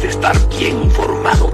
de estar bien informado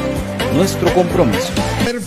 nuestro compromiso.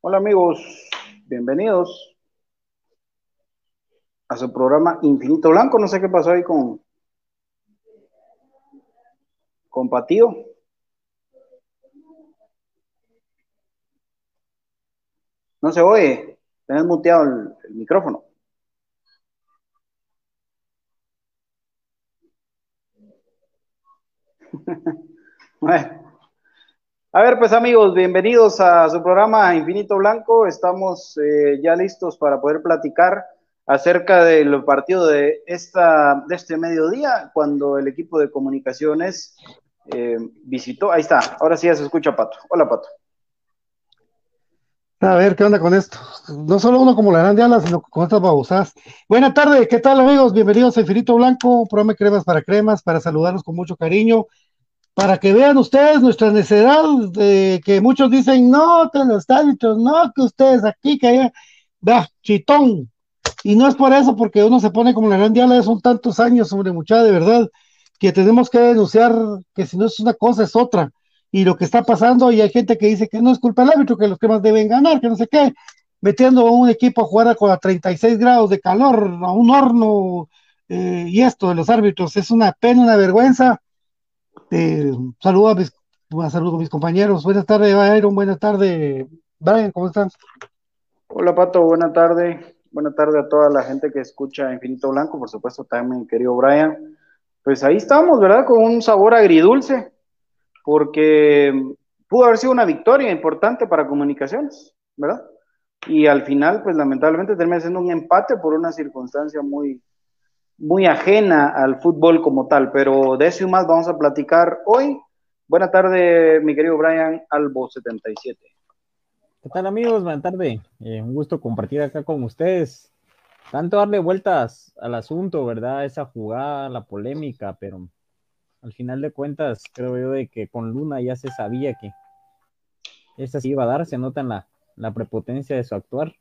Hola amigos, bienvenidos a su programa Infinito Blanco. No sé qué pasó ahí con, con Patío. No se oye, tenés muteado el, el micrófono. bueno. A ver, pues amigos, bienvenidos a su programa Infinito Blanco. Estamos eh, ya listos para poder platicar acerca del partido de, esta, de este mediodía, cuando el equipo de comunicaciones eh, visitó. Ahí está, ahora sí ya se escucha Pato. Hola, Pato. A ver, ¿qué onda con esto? No solo uno como la grande ala, sino con estas babosadas. Buenas tardes, ¿qué tal amigos? Bienvenidos a Infinito Blanco, programa Cremas para Cremas, para saludarlos con mucho cariño para que vean ustedes nuestra necesidad de que muchos dicen, no, que los árbitros, no, que ustedes aquí, que allá, chitón. Y no es por eso, porque uno se pone como la gran diala, son tantos años, hombre, mucha de verdad, que tenemos que denunciar que si no es una cosa, es otra. Y lo que está pasando, y hay gente que dice que no es culpa del árbitro, que los que más deben ganar, que no sé qué, metiendo a un equipo a jugar con a 36 grados de calor, a un horno, eh, y esto de los árbitros, es una pena, una vergüenza eh, saludo a mis, saludo a mis compañeros. Buenas tardes, Byron. Buenas tardes, Brian. ¿Cómo están? Hola, Pato. Buenas tardes. Buenas tardes a toda la gente que escucha Infinito Blanco. Por supuesto, también, querido Brian. Pues ahí estamos, ¿verdad? Con un sabor agridulce, porque pudo haber sido una victoria importante para comunicaciones, ¿verdad? Y al final, pues lamentablemente termina siendo un empate por una circunstancia muy, muy ajena al fútbol como tal, pero de eso y más vamos a platicar hoy. Buenas tardes, mi querido Brian Albo 77. ¿Qué tal amigos? Buenas tardes. Eh, un gusto compartir acá con ustedes. Tanto darle vueltas al asunto, ¿verdad? Esa jugada, la polémica, pero al final de cuentas creo yo de que con Luna ya se sabía que esa sí iba a dar, se nota la prepotencia de su actuar.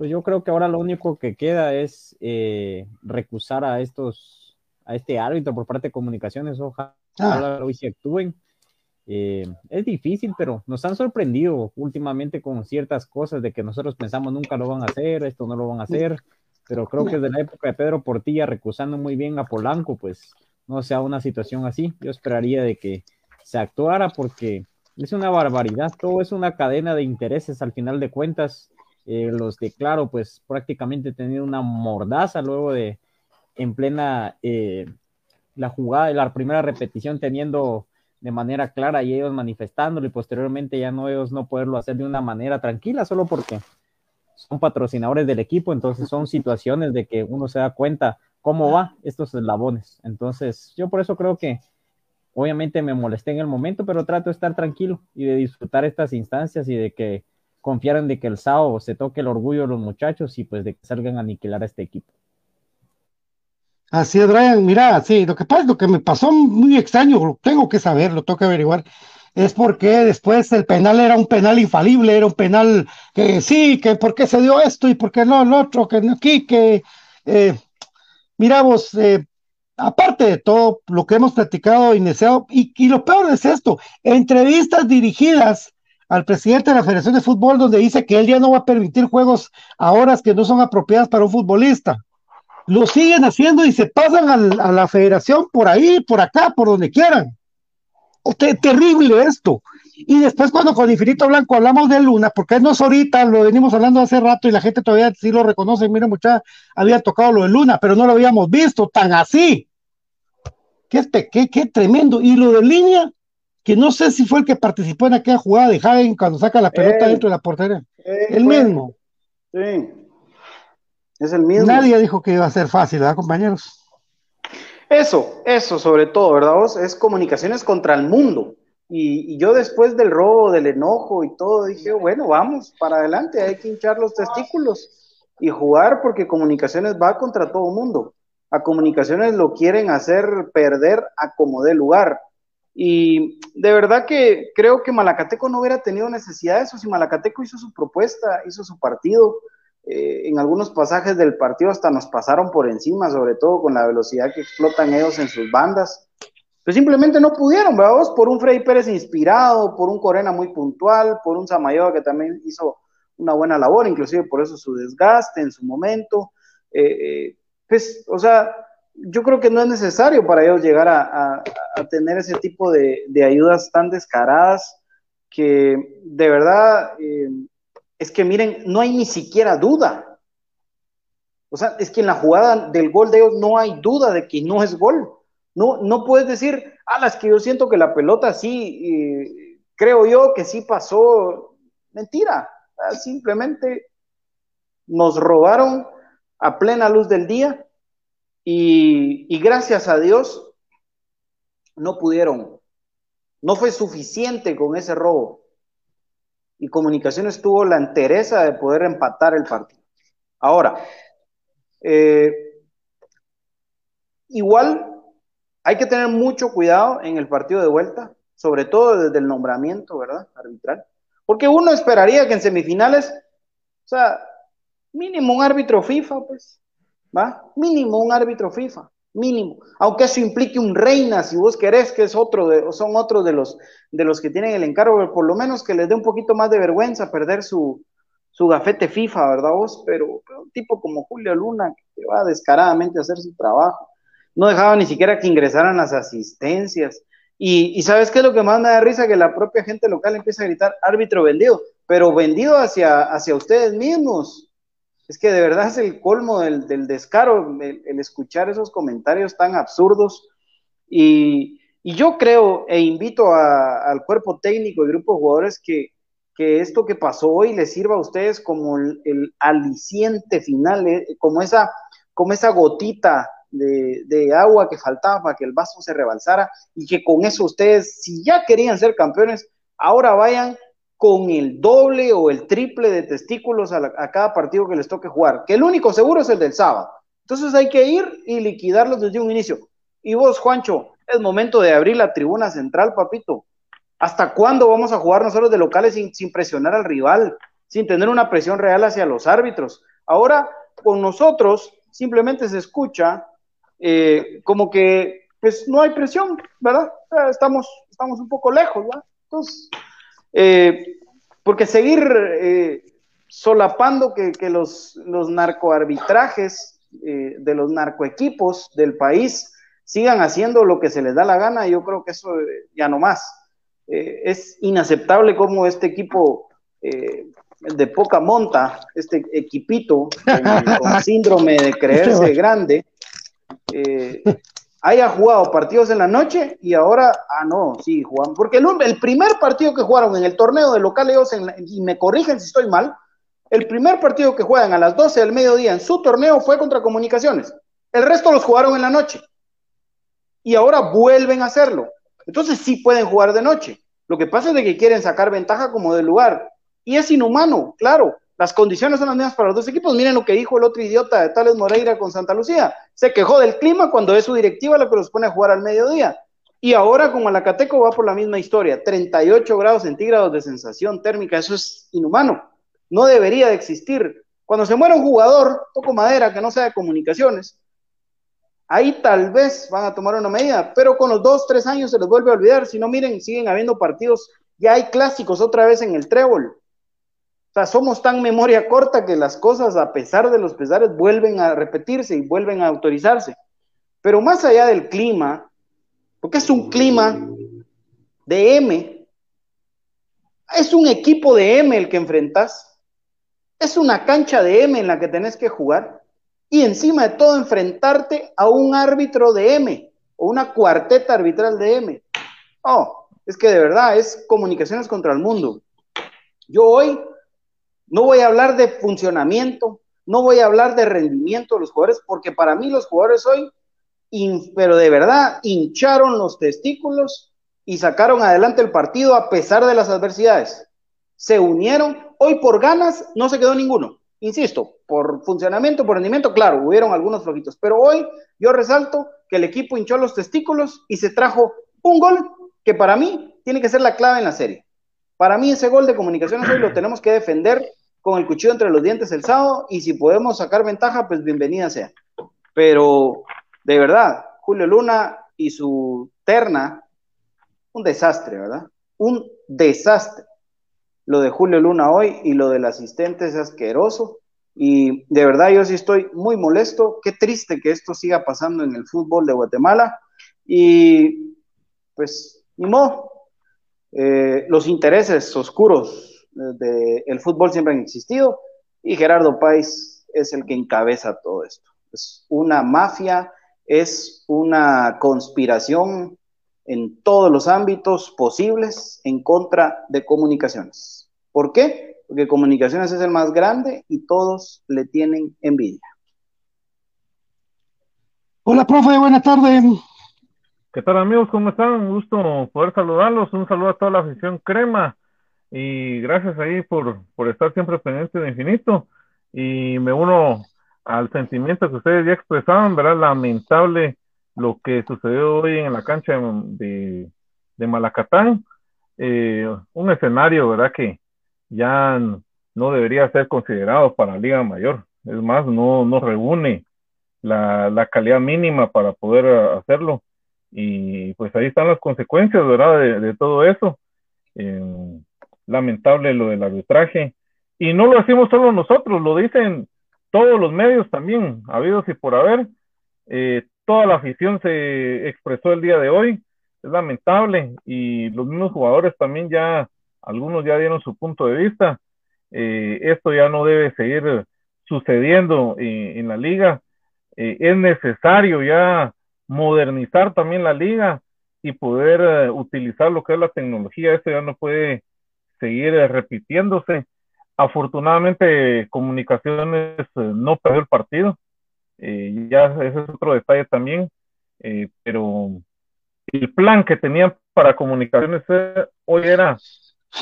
Pues yo creo que ahora lo único que queda es eh, recusar a estos, a este árbitro por parte de comunicaciones, ojalá ah. hoy se actúen. Eh, es difícil, pero nos han sorprendido últimamente con ciertas cosas de que nosotros pensamos nunca lo van a hacer, esto no lo van a hacer, pero creo que desde la época de Pedro Portilla recusando muy bien a Polanco, pues no sea una situación así. Yo esperaría de que se actuara porque es una barbaridad, todo es una cadena de intereses al final de cuentas eh, los de Claro, pues prácticamente tenido una mordaza luego de en plena eh, la jugada, la primera repetición teniendo de manera clara y ellos manifestándolo y posteriormente ya no ellos no poderlo hacer de una manera tranquila solo porque son patrocinadores del equipo, entonces son situaciones de que uno se da cuenta cómo va estos eslabones. Entonces, yo por eso creo que obviamente me molesté en el momento, pero trato de estar tranquilo y de disfrutar estas instancias y de que confiar en de que el sábado se toque el orgullo de los muchachos y pues de que salgan a aniquilar a este equipo. Así es, Brian. Mira, sí, lo que pasa, lo que me pasó muy extraño, tengo que saber, lo tengo que averiguar, es porque después el penal era un penal infalible, era un penal que sí, que por qué se dio esto y por qué no el otro, que aquí, que eh, mira vos, eh, aparte de todo lo que hemos platicado deseado, y, y lo peor es esto, entrevistas dirigidas al presidente de la Federación de Fútbol donde dice que él ya no va a permitir juegos a horas que no son apropiadas para un futbolista. Lo siguen haciendo y se pasan a la federación por ahí, por acá, por donde quieran. Usted, terrible esto. Y después cuando con Infinito Blanco hablamos de Luna, porque no es ahorita, lo venimos hablando hace rato y la gente todavía sí lo reconoce, mira mucha, había tocado lo de Luna, pero no lo habíamos visto tan así. Qué, qué, qué tremendo. Y lo de línea, que no sé si fue el que participó en aquella jugada de Hagen cuando saca la pelota dentro de la portería. el mismo. Sí. Es el mismo. Nadie dijo que iba a ser fácil, ¿verdad, compañeros? Eso, eso sobre todo, ¿verdad? Vos? Es comunicaciones contra el mundo. Y, yo después del robo, del enojo y todo, dije, bueno, vamos, para adelante, hay que hinchar los testículos y jugar porque comunicaciones va contra todo el mundo. A comunicaciones lo quieren hacer perder a como dé lugar. Y de verdad que creo que Malacateco no hubiera tenido necesidad de eso si Malacateco hizo su propuesta, hizo su partido. Eh, en algunos pasajes del partido hasta nos pasaron por encima, sobre todo con la velocidad que explotan ellos en sus bandas. Pues simplemente no pudieron, ¿verdad? Por un Freddy Pérez inspirado, por un Corena muy puntual, por un Samayoa que también hizo una buena labor, inclusive por eso su desgaste en su momento. Eh, eh, pues, o sea, yo creo que no es necesario para ellos llegar a, tener ese tipo de, ayudas tan descaradas que de verdad eh, es que miren, no hay ni siquiera duda. O sea, es que en la jugada del gol de ellos no hay duda de que no es gol. No, no puedes decir, ah, las que yo siento que la pelota sí, creo yo que sí pasó. Mentira, simplemente nos robaron a plena luz del día y, gracias a Dios no pudieron, no fue suficiente con ese robo. Y Comunicaciones tuvo la entereza de poder empatar el partido. Ahora, eh, igual hay que tener mucho cuidado en el partido de vuelta, sobre todo desde el nombramiento, ¿verdad? Arbitral. Porque uno esperaría que en semifinales, o sea, mínimo un árbitro FIFA, pues, ¿va? Mínimo un árbitro FIFA, mínimo. Aunque eso implique un reina, si vos querés, que es otro de, son otros de los, de los que tienen el encargo, por lo menos que les dé un poquito más de vergüenza perder su, su gafete FIFA, ¿verdad vos? Pero, un tipo como Julio Luna, que va descaradamente a hacer su trabajo, no dejaba ni siquiera que ingresaran las asistencias. Y, y, ¿sabes qué es lo que más me da risa? Que la propia gente local empieza a gritar árbitro vendido, pero vendido hacia, hacia ustedes mismos es que de verdad es el colmo del, descaro el, escuchar esos comentarios tan absurdos. Y, yo creo e invito al cuerpo técnico y grupo de jugadores que, esto que pasó hoy les sirva a ustedes como el, aliciente final, eh, como, esa, como esa gotita de, de, agua que faltaba para que el vaso se rebalsara y que con eso ustedes, si ya querían ser campeones, ahora vayan con el doble o el triple de testículos a, cada partido que les toque jugar, que el único seguro es el del sábado. Entonces hay que ir y liquidarlos desde un inicio. Y vos, Juancho, es momento de abrir la tribuna central, papito. ¿Hasta cuándo vamos a jugar nosotros de locales sin, presionar al rival, sin tener una presión real hacia los árbitros? Ahora, con nosotros, simplemente se escucha eh, como que, pues, no hay presión, ¿verdad? Estamos, estamos un poco lejos, ¿verdad? Entonces, eh, porque seguir eh, solapando que, los, los, narcoarbitrajes eh, de los narcoequipos del país sigan haciendo lo que se les da la gana, yo creo que eso ya no más. es inaceptable como este equipo de poca monta, este equipito con, síndrome de creerse grande, haya jugado partidos en la noche y ahora, ah, no, sí, jugaron. Porque el, primer partido que jugaron en el torneo de local, y me corrigen si estoy mal, el primer partido que juegan a las 12 del mediodía en su torneo fue contra Comunicaciones. El resto los jugaron en la noche. Y ahora vuelven a hacerlo. Entonces sí pueden jugar de noche. Lo que pasa es de que quieren sacar ventaja como del lugar. Y es inhumano, claro. Las condiciones son las mismas para los dos equipos. Miren lo que dijo el otro idiota de Tales Moreira con Santa Lucía. Se quejó del clima cuando es su directiva la que los pone a jugar al mediodía. Y ahora, como Alacateco va por la misma historia, 38 grados centígrados de sensación térmica, eso es inhumano. No debería de existir. Cuando se muere un jugador, toco madera, que no sea de comunicaciones, ahí tal vez van a tomar una medida, pero con los dos, tres años se les vuelve a olvidar. Si no, miren, siguen habiendo partidos, ya hay clásicos otra vez en el trébol. Somos tan memoria corta que las cosas, a pesar de los pesares, vuelven a repetirse y vuelven a autorizarse. Pero más allá del clima, porque es un clima de M, Es un equipo de M el que enfrentas. Es una cancha de M en la que tenés que jugar. Y encima de todo, enfrentarte a un árbitro de M o una cuarteta arbitral de M. Oh, es que de verdad es comunicaciones contra el mundo. Yo hoy no voy a hablar de funcionamiento, no voy a hablar de rendimiento de los jugadores, porque para mí los jugadores hoy, pero de verdad, hincharon los testículos y sacaron adelante el partido a pesar de las adversidades. Se unieron, hoy por ganas no se quedó ninguno. Insisto, por funcionamiento, por rendimiento, claro, hubieron algunos flojitos, pero hoy yo resalto que el equipo hinchó los testículos y se trajo un gol que para mí tiene que ser la clave en la serie. Para mí ese gol de comunicaciones hoy lo tenemos que defender con el cuchillo entre los dientes el sábado y si podemos sacar ventaja, pues bienvenida sea. Pero de verdad, Julio Luna y su terna, un desastre, ¿verdad? Un desastre. Lo de Julio Luna hoy y lo del asistente es asqueroso. Y de verdad yo sí estoy muy molesto. Qué triste que esto siga pasando en el fútbol de Guatemala. Y pues, ni modo. Eh, los intereses oscuros del fútbol siempre han existido y Gerardo Páez es el que encabeza todo esto. Es una mafia, es una conspiración en todos los ámbitos posibles en contra de comunicaciones. ¿Por qué? Porque comunicaciones es el más grande y todos le tienen envidia. Hola, profe, buenas tardes. ¿Qué tal amigos? ¿Cómo están? Un gusto poder saludarlos. Un saludo a toda la afición crema y gracias ahí por, por estar siempre pendiente de infinito. Y me uno al sentimiento que ustedes ya expresaban, ¿verdad? Lamentable lo que sucedió hoy en la cancha de, de Malacatán. Eh, un escenario, ¿verdad? Que ya no debería ser considerado para Liga Mayor. Es más, no, no reúne la, la calidad mínima para poder hacerlo. Y pues ahí están las consecuencias, ¿verdad? De, todo eso. Eh, lamentable lo del arbitraje. Y no lo decimos solo nosotros, lo dicen todos los medios también, habidos y por haber. Eh, toda la afición se expresó el día de hoy, es lamentable, y los mismos jugadores también ya, algunos ya dieron su punto de vista. Eh, esto ya no debe seguir sucediendo eh, en la liga. es necesario ya modernizar también la liga y poder utilizar lo que es la tecnología. Esto ya no puede seguir repitiéndose. Afortunadamente, Comunicaciones eh, no perdió el partido. Eh, ya ese es otro detalle también. Eh, pero el plan que tenían para Comunicaciones hoy era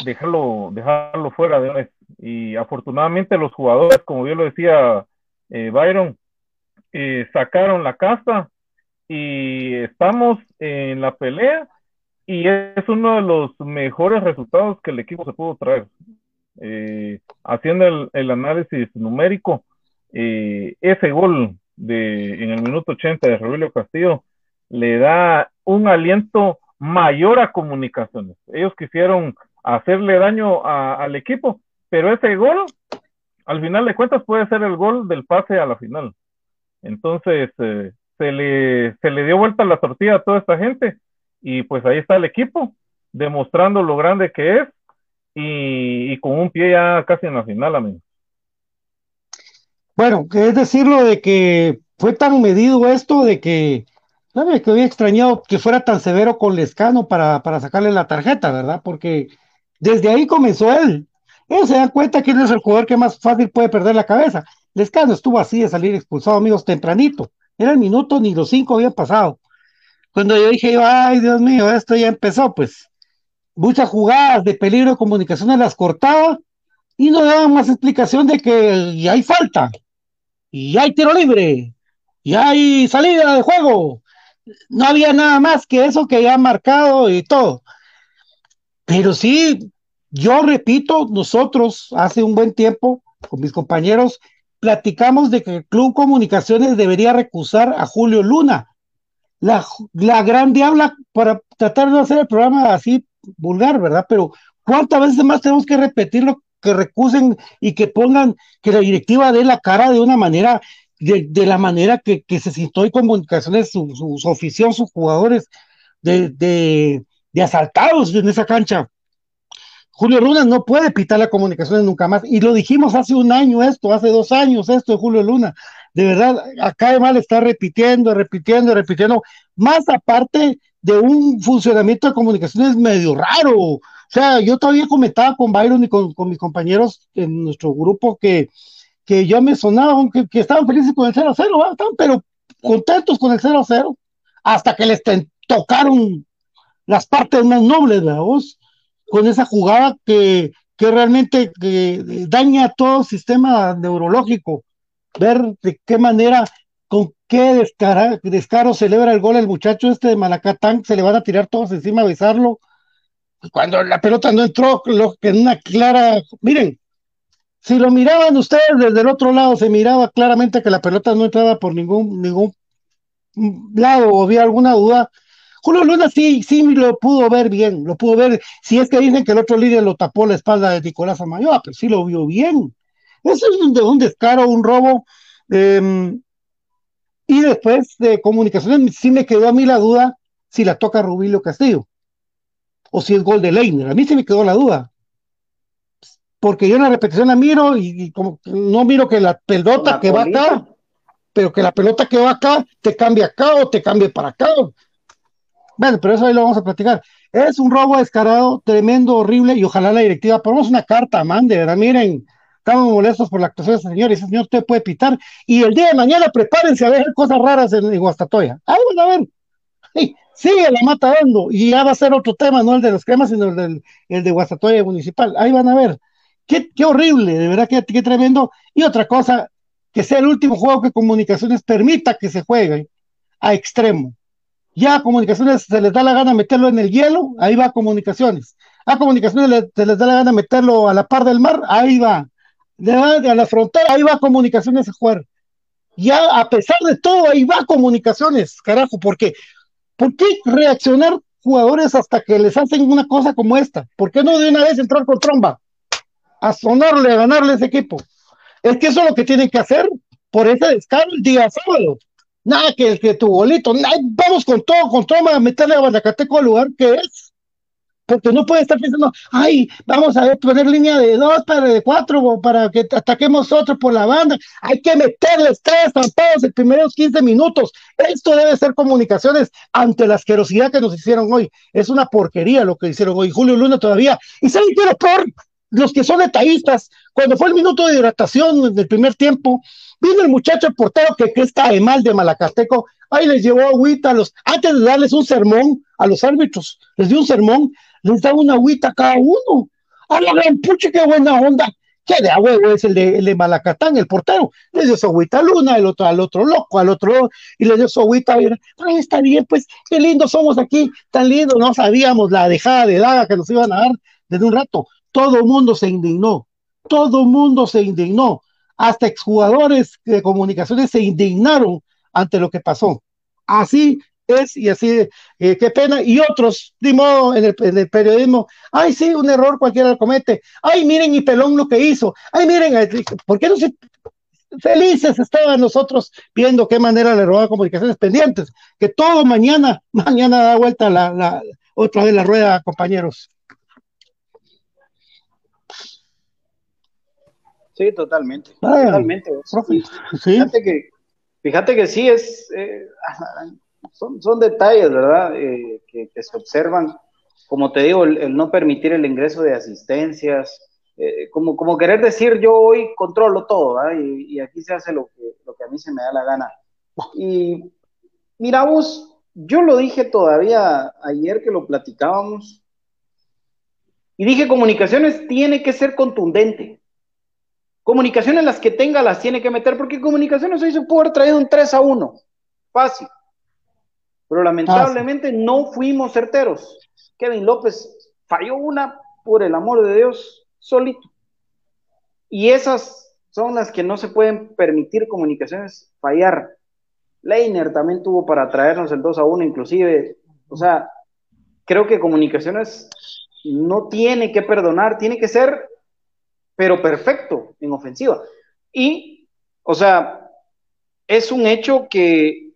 dejarlo, dejarlo fuera de vez. Y afortunadamente los jugadores, como yo lo decía Byron, sacaron la casa y estamos en la pelea y es uno de los mejores resultados que el equipo se pudo traer. Eh, haciendo el, análisis numérico, eh, ese gol de, en el minuto 80 de Rebelio Castillo le da un aliento mayor a comunicaciones. Ellos quisieron hacerle daño al equipo, pero ese gol, al final de cuentas, puede ser el gol del pase a la final. Entonces, eh, se, le, se le dio vuelta la tortilla a toda esta gente y pues ahí está el equipo, demostrando lo grande que es y, con un pie ya casi en la final, amigo. Bueno, es decirlo de que fue tan medido esto de que, ¿sabes? Que había extrañado que fuera tan severo con Lescano para, para sacarle la tarjeta, ¿verdad? Porque desde ahí comenzó él. Él se da cuenta que él es el jugador que más fácil puede perder la cabeza. Lescano estuvo así de salir expulsado, amigos, tempranito. Era el minuto, ni los cinco habían pasado. Cuando yo dije, ay, Dios mío, esto ya empezó, pues muchas jugadas de peligro de comunicaciones las cortaba y no daban más explicación de que ya hay falta, y hay tiro libre, y hay salida de juego. No había nada más que eso que ya marcado y todo. Pero sí, yo repito, nosotros hace un buen tiempo con mis compañeros platicamos de que el Club Comunicaciones debería recusar a Julio Luna la, la gran diabla para tratar de hacer el programa así vulgar, ¿verdad? Pero ¿cuántas veces más tenemos que repetirlo, que recusen y que pongan, que la directiva dé la cara de una manera, de, la manera que, se sintió en comunicaciones, su, su, sus jugadores, de, de, de asaltados en esa cancha. Julio Luna no puede pitar la comunicación nunca más. Y lo dijimos hace un año esto, hace dos años esto de Julio Luna. De verdad, acá además está repitiendo, repitiendo, repitiendo. Más aparte de un funcionamiento de comunicaciones medio raro. O sea, yo todavía comentaba con Byron y con, mis compañeros en nuestro grupo que, que yo me sonaba, que, que estaban felices con el 0-0, estaban pero contentos con el 0-0, hasta que les tocaron las partes más nobles, de la voz con esa jugada que, que realmente daña todo el sistema neurológico. Ver de qué manera, con qué descaro celebra el gol el muchacho este de Malacatán, se le van a tirar todos encima a besarlo. Cuando la pelota no entró, lo, en una clara, miren, si lo miraban ustedes desde el otro lado, se miraba claramente que la pelota no entraba por ningún, ningún lado o había alguna duda, Julio Luna sí, sí lo pudo ver bien, lo pudo ver. Si es que dicen que el otro líder lo tapó la espalda de Nicolás Amayoa, pero sí lo vio bien. Eso es un, un descaro, un robo. Em, y después de comunicaciones, sí me quedó a mí la duda si la toca Rubilio Castillo o si es gol de Leiner. A mí sí me quedó la duda. Porque yo en la repetición la miro y, como no miro que la pelota que va acá, pero que la pelota que va acá te cambia acá o te cambie para acá. Bueno, pero eso ahí lo vamos a platicar. Es un robo descarado, tremendo, horrible, y ojalá la directiva ponemos una carta, mande, ¿verdad? Miren, estamos molestos por la actuación de ese señor, y ese señor usted puede pitar, y el día de mañana prepárense a ver cosas raras en, Guastatoya. Ahí van a ver. Sí, sigue la mata dando, y ya va a ser otro tema, no el de los cremas, sino el, del, el de Guastatoya municipal. Ahí van a ver. Qué, qué horrible, de verdad, qué, qué tremendo. Y otra cosa, que sea el último juego que Comunicaciones permita que se juegue a extremo ya a comunicaciones se les da la gana meterlo en el hielo, ahí va comunicaciones. A comunicaciones se les da la gana meterlo a la par del mar, ahí va. De, a la frontera, ahí va comunicaciones a jugar. Ya a pesar de todo, ahí va comunicaciones, carajo, porque ¿por qué reaccionar jugadores hasta que les hacen una cosa como esta? ¿Por qué no de una vez entrar con tromba? A sonarle, a ganarle ese equipo. Es que eso es lo que tienen que hacer por ese descaro el día sábado nada que, que tu bolito, vamos con todo, con todo, a meterle a Guanacateco al lugar que es. Porque no puede estar pensando, ay, vamos a poner línea de dos para de cuatro para que ataquemos otro por la banda. Hay que meterles tres tampados en primeros 15 minutos. Esto debe ser comunicaciones ante la asquerosidad que nos hicieron hoy. Es una porquería lo que hicieron hoy. Julio Luna todavía. ¿Y saben qué por Los que son detallistas, cuando fue el minuto de hidratación del primer tiempo, Vino el muchacho el portero que, que está de mal de Malacateco, ahí les llevó agüita a los, antes de darles un sermón a los árbitros, les dio un sermón, les da una agüita a cada uno. A la gran qué buena onda. ¿Qué de huevo es el de, el de Malacatán, el portero? Le dio su agüita a Luna, el otro al otro loco, al otro, y le dio su agüita. Ay, está bien, pues, qué lindo somos aquí, tan lindo. No sabíamos la dejada de daga que nos iban a dar desde un rato. Todo mundo se indignó, todo mundo se indignó hasta exjugadores de comunicaciones se indignaron ante lo que pasó. Así es y así, eh, qué pena. Y otros, de modo, en el, periodismo, ay, sí, un error cualquiera lo comete. Ay, miren y Pelón lo que hizo. Ay, miren, ¿por qué no se... Felices estaban nosotros viendo qué manera le robaba comunicaciones pendientes, que todo mañana, mañana da vuelta la, la otra vez la rueda, compañeros. Sí, totalmente. totalmente. Fíjate que, fíjate que sí es, eh, son, son, detalles, ¿verdad? Eh, que, se observan. Como te digo, el, no permitir el ingreso de asistencias, eh, como, como querer decir yo hoy controlo todo, ¿verdad? Y, aquí se hace lo que, lo que a mí se me da la gana. Y mira vos, yo lo dije todavía ayer que lo platicábamos, y dije comunicaciones tiene que ser contundente Comunicaciones las que tenga las tiene que meter, porque comunicaciones hoy se pudo haber traído un 3 a 1. Fácil. Pero lamentablemente no fuimos certeros. Kevin López falló una, por el amor de Dios, solito. Y esas son las que no se pueden permitir comunicaciones fallar. Leiner también tuvo para traernos el 2 a 1, inclusive. O sea, creo que comunicaciones no tiene que perdonar, tiene que ser pero perfecto en ofensiva. Y, o sea, es un hecho que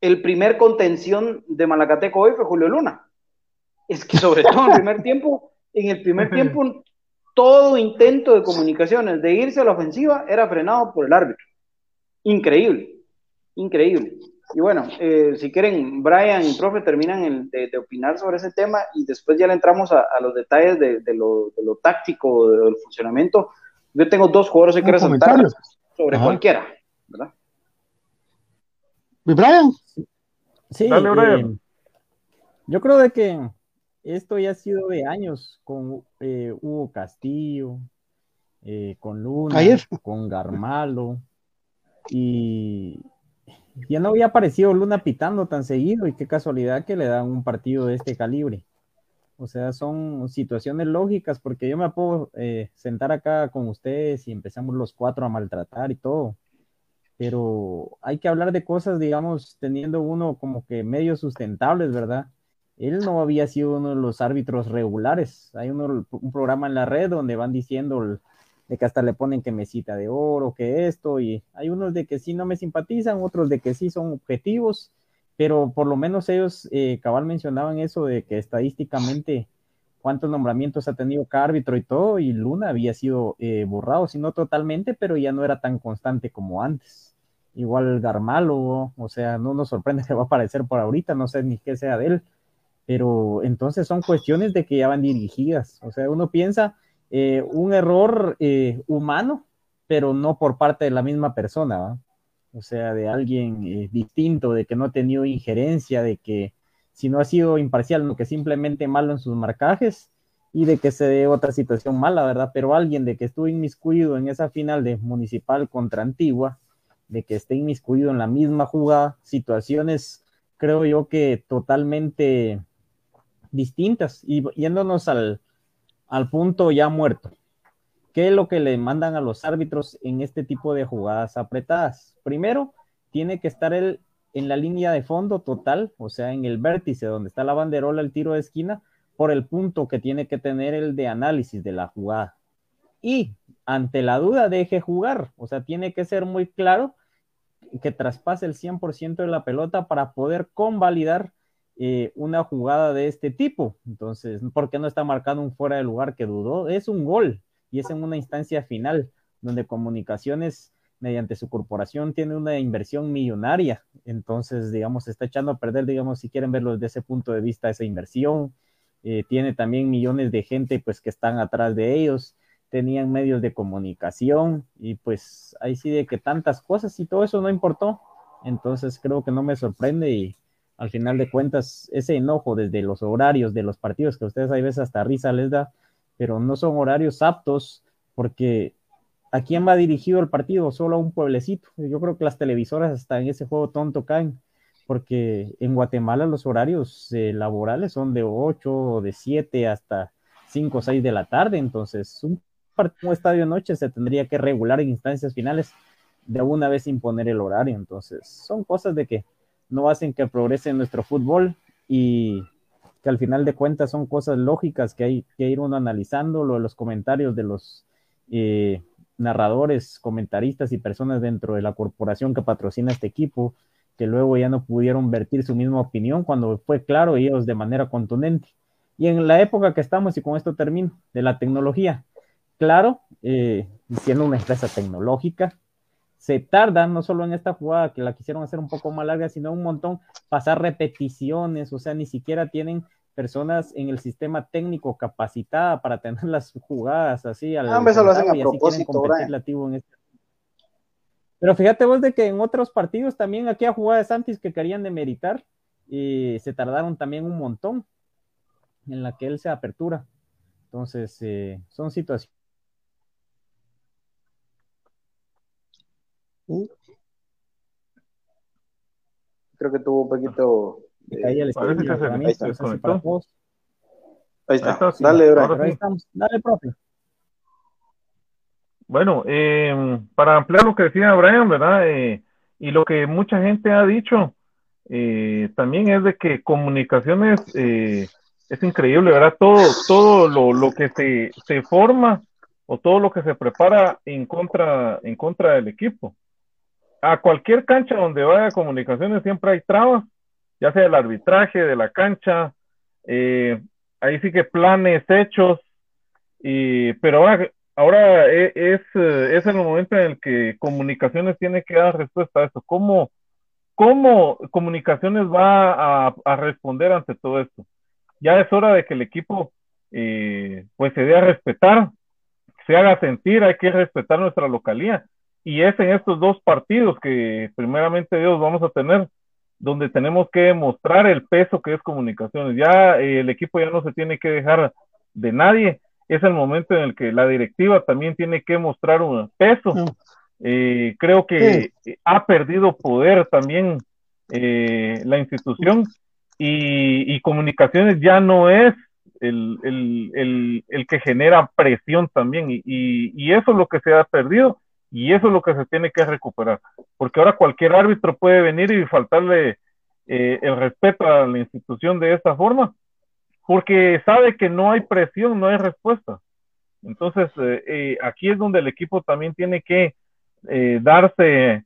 el primer contención de Malacateco hoy fue Julio Luna. Es que sobre todo en el primer tiempo en el primer tiempo todo intento de comunicaciones de irse a la ofensiva era frenado por el árbitro. Increíble, increíble. Y bueno, eh, si quieren, Brian y profe terminan el, de, de, opinar sobre ese tema y después ya le entramos a, a los detalles de, de, lo, de, lo, táctico, del funcionamiento. Yo tengo dos jugadores que quiero resaltar sobre Ajá. cualquiera, ¿verdad? ¿Y Brian? Sí, Dale, Brian. Eh, yo creo de que esto ya ha sido de años con eh, Hugo Castillo, eh, con Luna, Ayer. con Garmalo, y ya no había aparecido Luna pitando tan seguido, y qué casualidad que le dan un partido de este calibre. O sea, son situaciones lógicas, porque yo me puedo eh, sentar acá con ustedes y empezamos los cuatro a maltratar y todo. Pero hay que hablar de cosas, digamos, teniendo uno como que medios sustentables, ¿verdad? él no había sido uno de los árbitros regulares. Hay uno, un programa en la red donde van diciendo de que hasta le ponen que mesita de oro, que esto, y hay unos de que sí no me simpatizan, otros de que sí son objetivos, pero por lo menos ellos, eh, cabal, mencionaban eso de que estadísticamente cuántos nombramientos ha tenido cada árbitro y todo, y Luna había sido eh, borrado, si no totalmente, pero ya no era tan constante como antes. Igual Garmalo, o sea, no nos sorprende que va a aparecer por ahorita, no sé ni qué sea de él, pero entonces son cuestiones de que ya van dirigidas. O sea, uno piensa eh, un error eh, humano, pero no por parte de la misma persona, ¿va? o sea, de alguien eh, distinto, de que no ha tenido injerencia, de que si no ha sido imparcial, no que simplemente malo en sus marcajes y de que se dé otra situación mala, ¿verdad? Pero alguien de que estuvo inmiscuido en esa final de Municipal contra Antigua, de que esté inmiscuido en la misma jugada, situaciones, creo yo que totalmente distintas y yéndonos al, al punto ya muerto. ¿Qué es lo que le mandan a los árbitros en este tipo de jugadas apretadas? Primero, tiene que estar el, en la línea de fondo total, o sea, en el vértice donde está la banderola, el tiro de esquina, por el punto que tiene que tener el de análisis de la jugada. Y ante la duda, deje jugar, o sea, tiene que ser muy claro que traspase el 100% de la pelota para poder convalidar eh, una jugada de este tipo. Entonces, ¿por qué no está marcando un fuera de lugar que dudó? Es un gol y es en una instancia final donde comunicaciones mediante su corporación tiene una inversión millonaria. Entonces, digamos, está echando a perder, digamos, si quieren verlo desde ese punto de vista, esa inversión. Eh, tiene también millones de gente pues que están atrás de ellos, tenían medios de comunicación y pues ahí sí de que tantas cosas y todo eso no importó. Entonces creo que no me sorprende y al final de cuentas, ese enojo desde los horarios de los partidos, que a ustedes hay veces hasta risa les da, pero no son horarios aptos porque ¿a quién va dirigido el partido? Solo a un pueblecito. Yo creo que las televisoras hasta en ese juego tonto caen, porque en Guatemala los horarios eh, laborales son de 8 o de 7 hasta 5 o 6 de la tarde, entonces un partido un estadio noche se tendría que regular en instancias finales de una vez imponer el horario, entonces son cosas de que no hacen que progrese nuestro fútbol y que al final de cuentas son cosas lógicas que hay que ir uno analizando, lo de los comentarios de los eh, narradores, comentaristas y personas dentro de la corporación que patrocina este equipo, que luego ya no pudieron vertir su misma opinión cuando fue claro ellos de manera contundente. Y en la época que estamos, y con esto termino, de la tecnología, claro, eh, siendo una empresa tecnológica, se tardan, no solo en esta jugada que la quisieron hacer un poco más larga, sino un montón pasar repeticiones, o sea, ni siquiera tienen personas en el sistema técnico capacitada para tener las jugadas así. Al ah, eso lo hacen a propósito, este... Pero fíjate vos de que en otros partidos también aquí a jugadas de Santis que querían demeritar y se tardaron también un montón en la que él se apertura. Entonces, eh, son situaciones Creo que tuvo un poquito. ahí, está. Ahí está. Dale, Dale, profe. Bueno, eh, para ampliar lo que decía Brian, ¿verdad? Eh, y lo que mucha gente ha dicho eh, también es de que comunicaciones es increíble, ¿verdad? Todo, todo lo, lo que se, se forma o todo lo que se prepara en contra, en contra del equipo a cualquier cancha donde vaya comunicaciones siempre hay trabas, ya sea del arbitraje, de la cancha, eh, ahí sí que planes hechos, y, pero ahora, ahora e, es, es el momento en el que comunicaciones tiene que dar respuesta a eso. ¿Cómo, cómo comunicaciones va a, a responder ante todo esto? Ya es hora de que el equipo eh, pues se dé a respetar, se haga sentir, hay que respetar nuestra localía. Y es en estos dos partidos que primeramente Dios vamos a tener, donde tenemos que demostrar el peso que es comunicaciones. Ya eh, el equipo ya no se tiene que dejar de nadie. Es el momento en el que la directiva también tiene que mostrar un peso. Eh, creo que ha perdido poder también eh, la institución y, y, comunicaciones ya no es el, el, el, el que genera presión también y, y, eso es lo que se ha perdido y eso es lo que se tiene que recuperar, porque ahora cualquier árbitro puede venir y faltarle eh, el respeto a la institución de esta forma, porque sabe que no hay presión, no hay respuesta. Entonces, eh, eh, aquí es donde el equipo también tiene que darse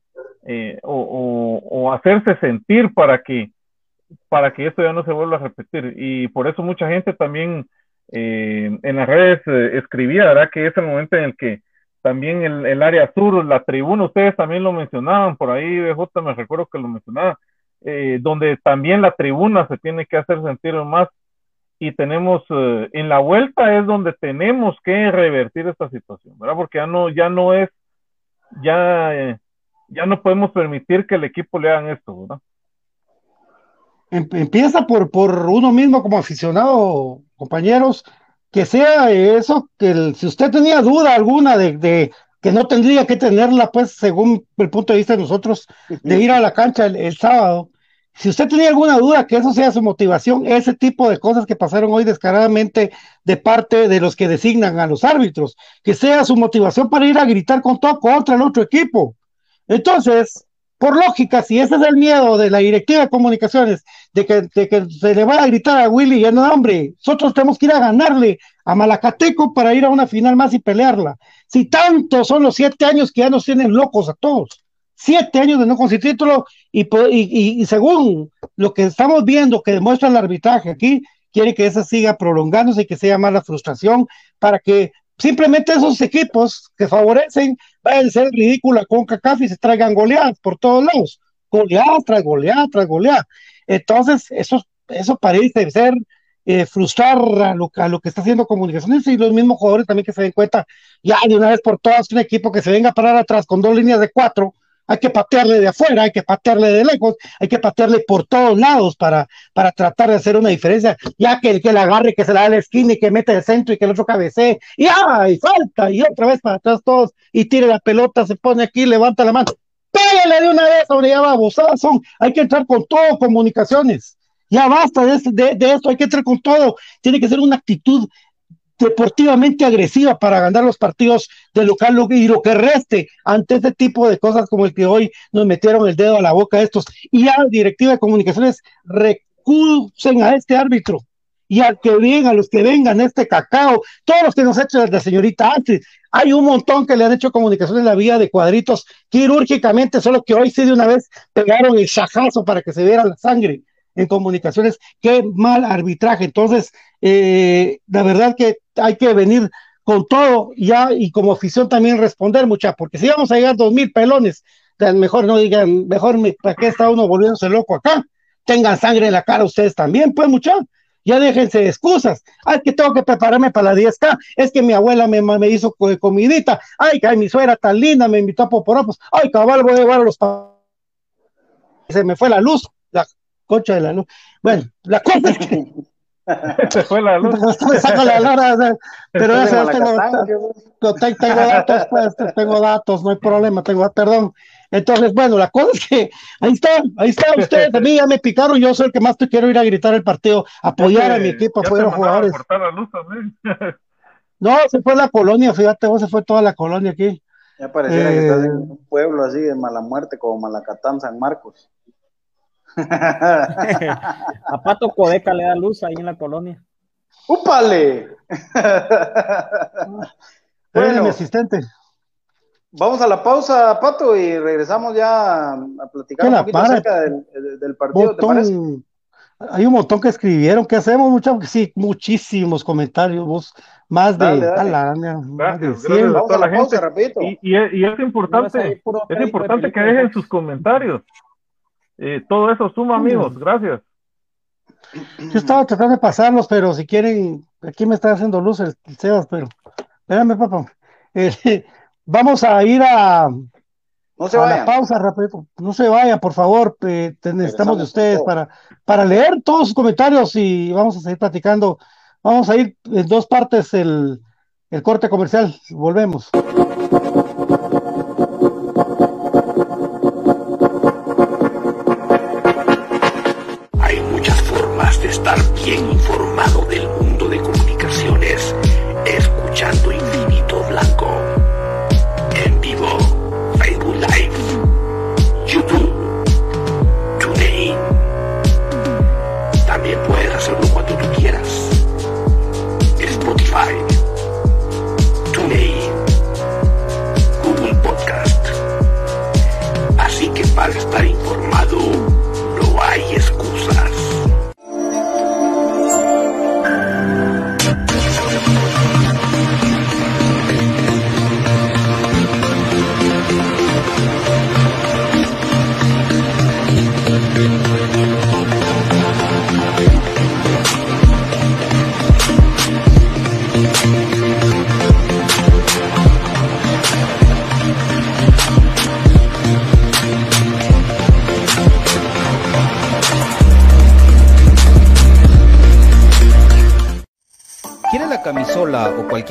o, o, hacerse sentir para que para que esto ya no se vuelva a repetir. Y por eso mucha gente también eh, en las redes eh, escribía. Que es el momento en el que también el, el, área sur, la tribuna, ustedes también lo mencionaban, por ahí BJ me recuerdo que lo mencionaba, eh, donde también la tribuna se tiene que hacer sentir más y tenemos eh, en la vuelta es donde tenemos que revertir esta situación, ¿verdad? Porque ya no, ya no es, ya, eh, ya no podemos permitir que el equipo le hagan esto, ¿verdad? Em, empieza por, por uno mismo como aficionado, compañeros, que sea eso, que si usted tenía duda alguna de, que no tendría que tenerla, pues según el punto de vista de nosotros, de ir a la cancha el, sábado, si usted tenía alguna duda que eso sea su motivación, ese tipo de cosas que pasaron hoy descaradamente de parte de los que designan a los árbitros, que sea su motivación para ir a gritar con todo contra el otro equipo. Entonces, por lógica, si ese es el miedo de la directiva de comunicaciones, de que, que se le vaya a gritar a Willy, ya no, hombre, nosotros tenemos que ir a ganarle a Malacateco para ir a una final más y pelearla. Si tanto son los siete años que ya nos tienen locos a todos, siete años de no conseguir título, y, y, y según lo que estamos viendo que demuestra el arbitraje aquí, quiere que esa siga prolongándose y que sea más la frustración para que simplemente esos equipos que favorecen vayan a ser ridícula con CACAF y se traigan goleadas por todos lados, goleadas tras goleadas tras goleadas. Entonces, eso, eso parece ser eh, frustrar a lo, a lo, que está haciendo comunicaciones y los mismos jugadores también que se den cuenta, ya de una vez por todas, un equipo que se venga a parar atrás con dos líneas de cuatro, hay que patearle de afuera, hay que patearle de lejos, hay que patearle por todos lados para, para tratar de hacer una diferencia, ya que el que le agarre, que se la da la esquina y que mete el centro y que el otro cabecee, y ¡ay! falta, y otra vez para atrás todos, y tire la pelota, se pone aquí, levanta la mano, pégale de una vez, sobre ya va, son, hay que entrar con todo, comunicaciones, ya basta de, de esto, hay que entrar con todo, tiene que ser una actitud deportivamente agresiva para ganar los partidos de local y lo que reste ante este tipo de cosas como el que hoy nos metieron el dedo a la boca estos. Y a la directiva de comunicaciones recusen a este árbitro y al que vengan, a los que vengan este cacao, todos los que nos ha hecho la señorita antes, hay un montón que le han hecho comunicaciones la vía de cuadritos quirúrgicamente, solo que hoy sí de una vez pegaron el chajazo para que se viera la sangre en comunicaciones, qué mal arbitraje. Entonces, eh, la verdad que hay que venir con todo ya y como afición también responder mucha, porque si vamos a llegar dos mil pelones, mejor no digan, mejor para qué está uno volviéndose loco acá, tengan sangre en la cara ustedes también, pues mucha, ya déjense de excusas, ay que tengo que prepararme para la 10K, es que mi abuela me, me hizo comidita, ay que mi suegra tan linda me invitó a poporopos, ay cabal voy a llevar a los se me fue la luz, concha de la luz, bueno, la cosa es que Se fue la luz. pero eso tengo, tengo, datos, pues, tengo datos, no hay problema, tengo, perdón. Entonces, bueno, la cosa es que ahí está, ahí está usted, a mí ya me picaron, yo soy el que más te quiero ir a gritar el partido, apoyar a mi equipo, apoyar a los jugadores. no, se fue la colonia, fíjate, vos se fue toda la colonia aquí. Ya pareciera que estás en eh, un pueblo así de mala muerte, como Malacatán, San Marcos. a Pato Codeca le da luz ahí en la colonia. ¡Úpale! bueno, mi asistente. Vamos a la pausa, Pato, y regresamos ya a platicar un poquito acerca del, del partido, ¿te parece? hay un montón que escribieron. ¿Qué hacemos, muchachos? Sí, muchísimos comentarios. Vos, más de, Dale, dale. a la- más de Gracias, 100. gracias a toda la gente. Y, y es, y es importante, es importante que dejen sus comentarios. Eh, todo eso suma, amigos. Gracias. Yo estaba tratando de pasarlos, pero si quieren, aquí me está haciendo luz el, el Sebas, pero espérame, papá. Eh, vamos a ir a, No se a la pausa rápido. No se vayan, por favor. eh, te- necesitamos de ustedes para, para leer todos sus comentarios y vamos a seguir platicando. Vamos a ir en dos partes el, el corte comercial. Volvemos. De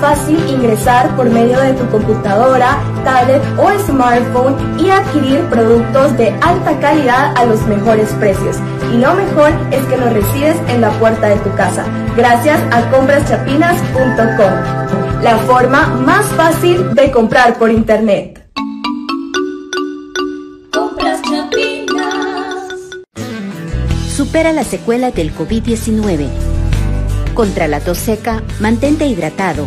Fácil ingresar por medio de tu computadora, tablet o smartphone y adquirir productos de alta calidad a los mejores precios. Y lo mejor es que los recibes en la puerta de tu casa, gracias a compraschapinas.com, la forma más fácil de comprar por internet. Compras Chapinas. Supera las secuelas del COVID-19. Contra la tos seca, mantente hidratado.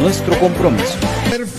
nuestro compromiso.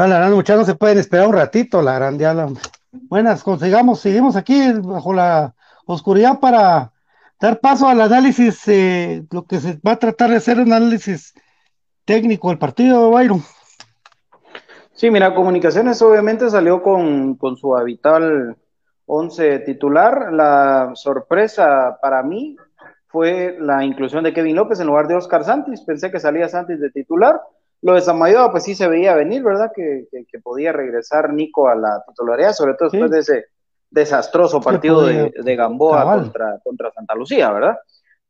Ah, la gran muchachos se pueden esperar un ratito, la gran diabla. Buenas, consigamos, seguimos aquí bajo la oscuridad para dar paso al análisis, eh, lo que se va a tratar de hacer un análisis técnico del partido, Byron. Sí, mira, Comunicaciones obviamente salió con, con su habitual 11 titular. La sorpresa para mí fue la inclusión de Kevin López en lugar de Oscar Santis. Pensé que salía Santis de titular. Lo de Samayoa, pues sí se veía venir, ¿verdad? Que, que, que podía regresar Nico a la titularidad, sobre todo después Sí. de ese desastroso partido de, de Gamboa Cabal. contra, contra Santa Lucía, ¿verdad?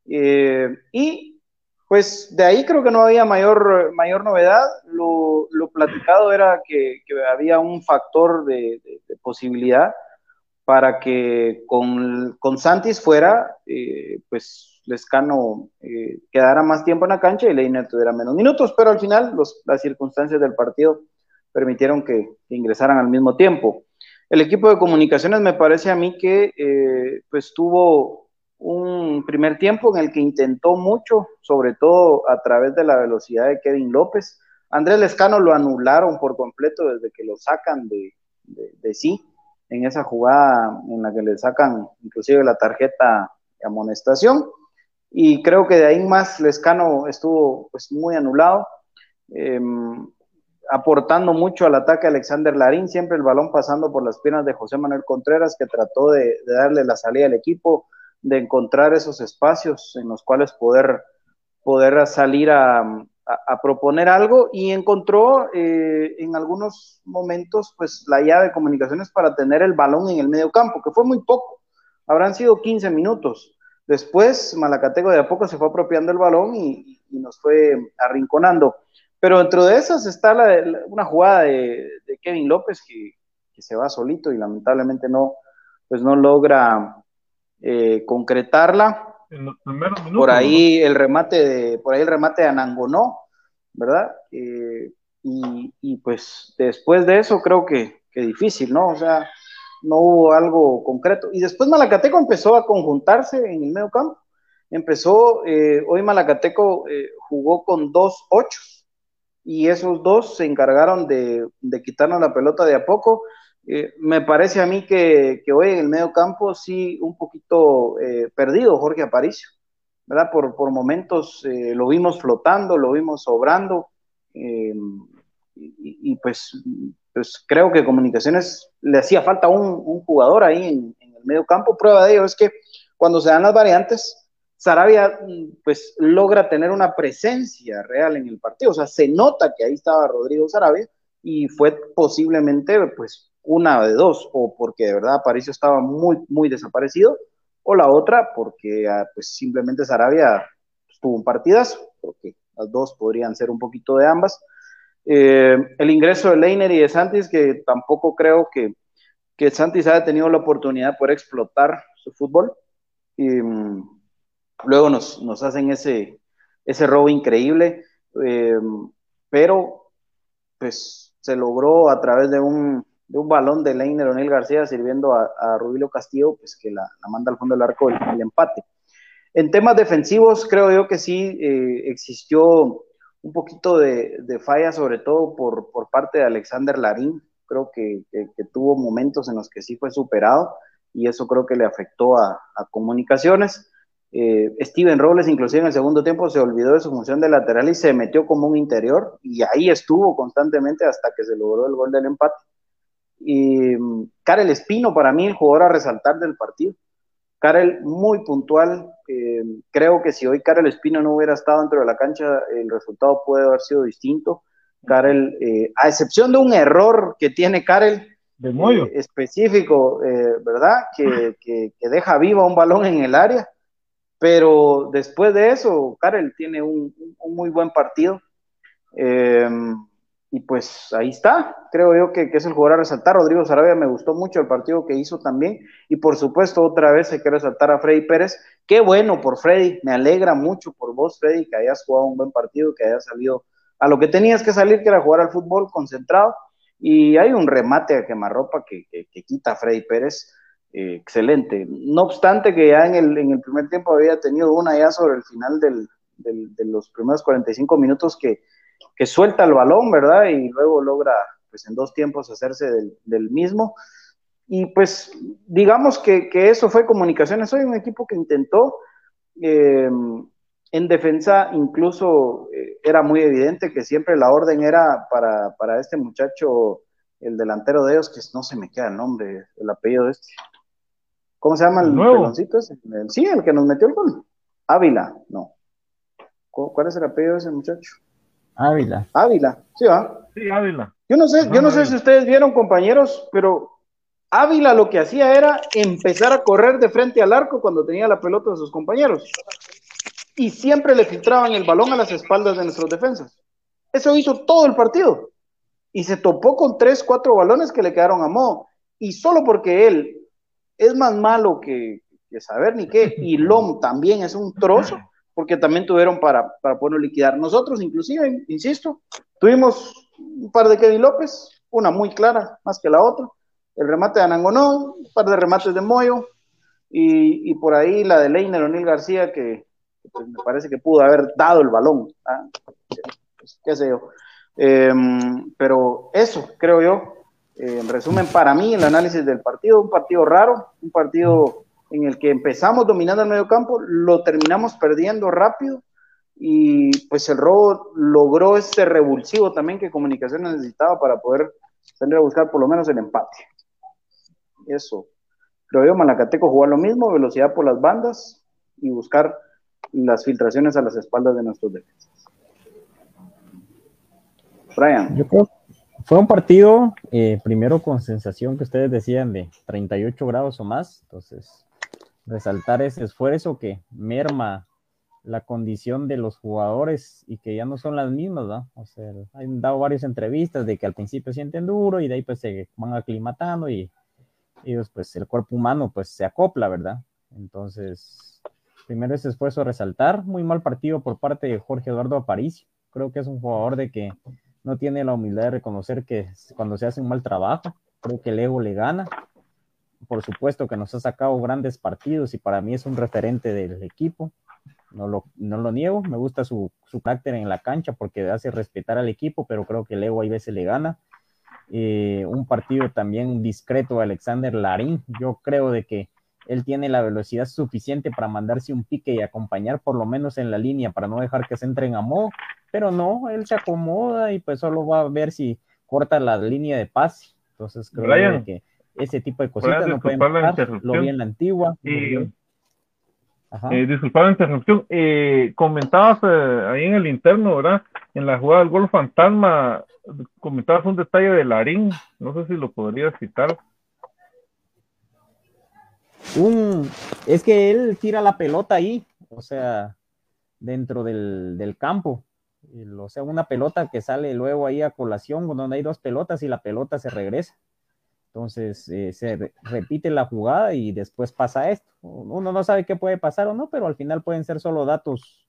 Eh, y pues de ahí creo que no había mayor, mayor novedad. Lo, lo platicado era que, que había un factor de, de- de posibilidad para que con, con Santis fuera, eh, pues Lescano eh, quedara más tiempo en la cancha y Leiner tuviera menos minutos, pero al final los, las circunstancias del partido permitieron que, ingresaran al mismo tiempo. El equipo de comunicaciones me parece a mí que eh, pues tuvo un primer tiempo en el que intentó mucho, sobre todo a través de la velocidad de Kevin López. Andrés Lescano lo anularon por completo desde que lo sacan de sí en esa jugada en la que le sacan inclusive la tarjeta de amonestación y creo que de ahí más Lescano estuvo pues muy anulado eh, aportando mucho al ataque Alexander Larín, siempre el balón pasando por las piernas de José Manuel Contreras, que trató de, de darle la salida al equipo, de encontrar esos espacios en los cuales poder, poder salir a proponer algo y encontró eh, en algunos momentos pues la llave de comunicaciones para tener el balón en el medio campo, que fue muy poco, habrán sido 15 minutos. Después Malacateco de a poco se fue apropiando el balón y, y nos fue arrinconando. Pero dentro de esas está la, la, una jugada de, de Kevin López que, que, se va solito y lamentablemente no, pues no logra eh, concretarla. En los primeros minutos, por ahí ¿no? el remate de, por ahí el remate de Anangonó, ¿verdad? Eh, y, y, pues después de eso creo que, que, difícil, ¿no? O sea, no hubo algo concreto. Y después Malacateco empezó a conjuntarse en el medio campo. Empezó, eh, hoy Malacateco eh, jugó con dos ochos y esos dos se encargaron de, de quitarnos la pelota de a poco. Eh, me parece a mí que, que, hoy en el medio campo sí un poquito perdido Jorge Aparicio, ¿verdad? Por, por momentos lo vimos flotando, lo vimos sobrando y, pues, pues creo que Comunicaciones le hacía falta un, un jugador ahí en, en, el medio campo. Prueba de ello es que cuando se dan las variantes, Sarabia pues logra tener una presencia real en el partido, o sea, se nota que ahí estaba Rodrigo Sarabia y fue posiblemente pues una de dos, o porque de verdad Aparicio estaba muy, muy desaparecido, o la otra porque pues simplemente Sarabia tuvo un partidazo, porque las dos podrían ser un poquito de ambas. Eh, el ingreso de Leiner y de Santis, que tampoco creo que, que Santis haya tenido la oportunidad de poder explotar su fútbol. Y, luego nos, nos hacen ese, ese robo increíble, eh, pero pues se logró a través de un, de un balón de Leiner O'Neill García sirviendo a, a Castillo, pues que la, la manda al fondo del arco el, el, empate. En temas defensivos, creo yo que sí eh, existió un poquito de, de, falla, sobre todo por, por parte de Alexander Larín. Creo que, que, tuvo momentos en los que sí fue superado y eso creo que le afectó a, a comunicaciones. Eh, Steven Robles, inclusive en el segundo tiempo, se olvidó de su función de lateral y se metió como un interior y ahí estuvo constantemente hasta que se logró el gol del empate. Y Karel Espino, para mí, el jugador a resaltar del partido. Karel, muy puntual. Eh, creo que si hoy Karel Espino no hubiera estado dentro de la cancha, el resultado puede haber sido distinto. Karel, eh, a excepción de un error que tiene Karel, de Moyo. Eh, específico, ¿verdad? Que, que, que, deja viva un balón en el área. Pero después de eso, Karel tiene un, un muy buen partido. Y pues ahí está, creo yo que, que, es el jugador a resaltar. Rodrigo Sarabia me gustó mucho el partido que hizo también. Y por supuesto, otra vez hay que resaltar a Freddy Pérez. Qué bueno por Freddy, me alegra mucho por vos, Freddy, que hayas jugado un buen partido, que hayas salido a lo que tenías que salir, que era jugar al fútbol concentrado. Y hay un remate a quemarropa que, que, que quita a Freddy Pérez. Eh, excelente. No obstante que ya en el, en el primer tiempo había tenido una ya sobre el final del, del, de los primeros 45 minutos que, que suelta el balón, ¿verdad? Y luego logra, pues en dos tiempos, hacerse del, del mismo. Y pues digamos que, que, eso fue comunicaciones. Soy un equipo que intentó, eh, en defensa incluso eh, era muy evidente que siempre la orden era para, para este muchacho, el delantero de ellos, que no se me queda el nombre, el apellido de este. ¿Cómo se llama el peloncito ese? El, sí, el que nos metió el gol. Ávila, no. ¿Cuál es el apellido de ese muchacho? Ávila. Ávila, sí va. Sí, Ávila. Yo no sé, yo no sé si ustedes vieron, compañeros, pero Ávila lo que hacía era empezar a correr de frente al arco cuando tenía la pelota de sus compañeros. Y siempre le filtraban el balón a las espaldas de nuestros defensas. Eso hizo todo el partido. Y se topó con tres, cuatro balones que le quedaron a modo. Y solo porque él es más malo que, que saber ni qué, y Lom también es un trozo, porque también tuvieron para, para poderlo liquidar. Nosotros, inclusive, insisto, tuvimos un par de Kevin López, una muy clara, más que la otra, el remate de Anangonó, un par de remates de Moyo, y, y por ahí la de Leiner O'Neill García, que, pues, me parece que pudo haber dado el balón, ¿ah? pues, qué sé yo. Eh, pero eso, creo yo, eh, en resumen, para mí, el análisis del partido, un partido raro, un partido en el que empezamos dominando el medio campo, lo terminamos perdiendo rápido y pues el robo logró ese revulsivo también que Comunicación necesitaba para poder salir a buscar por lo menos el empate. Eso. Creo yo, Malacateco jugó lo mismo, velocidad por las bandas y buscar las filtraciones a las espaldas de nuestros defensas. Brian. Yo creo fue un partido, eh, primero con sensación que ustedes decían de 38 grados o más, entonces resaltar ese esfuerzo que merma la condición de los jugadores y que ya no son las mismas, ¿no? O sea, han dado varias entrevistas de que al principio sienten duro y de ahí pues se van aclimatando y ellos pues el cuerpo humano pues se acopla, ¿verdad? Entonces, primero ese esfuerzo resaltar, muy mal partido por parte de Jorge Eduardo Aparicio, creo que es un jugador de que no tiene la humildad de reconocer que cuando se hace un mal trabajo, creo que el ego le gana. Por supuesto que nos ha sacado grandes partidos y para mí es un referente del equipo, no lo, no lo niego, me gusta su, su carácter en la cancha porque hace respetar al equipo, pero creo que el ego hay veces le gana. Eh, un partido también discreto de Alexander Larín, yo creo de que él tiene la velocidad suficiente para mandarse un pique y acompañar por lo menos en la línea para no dejar que se entren a modo, pero no, él se acomoda y pues solo va a ver si corta la línea de pase. Entonces creo Brian, que ese tipo de cositas no pueden pasar, lo vi en la antigua. Ajá. eh, disculpa la interrupción. Eh, comentabas eh, ahí en el interno, ¿verdad? En la jugada del gol fantasma, comentabas un detalle de Larín. No sé si lo podrías citar. Un, es que él tira la pelota ahí, o sea, dentro del, del campo. O sea, una pelota que sale luego ahí a colación, donde hay dos pelotas y la pelota se regresa. Entonces eh, se re- repite la jugada y después pasa esto. Uno no sabe qué puede pasar o no, pero al final pueden ser solo datos,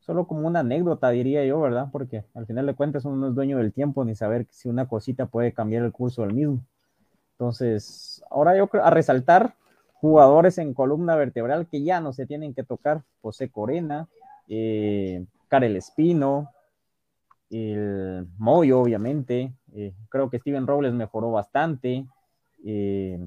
solo como una anécdota, diría yo, ¿verdad? Porque al final de cuentas uno no es dueño del tiempo ni saber si una cosita puede cambiar el curso del mismo. Entonces, ahora yo creo a resaltar jugadores en columna vertebral que ya no se tienen que tocar, José Corena, eh, Karel Espino, el Moyo, obviamente, eh, creo que Steven Robles mejoró bastante, eh,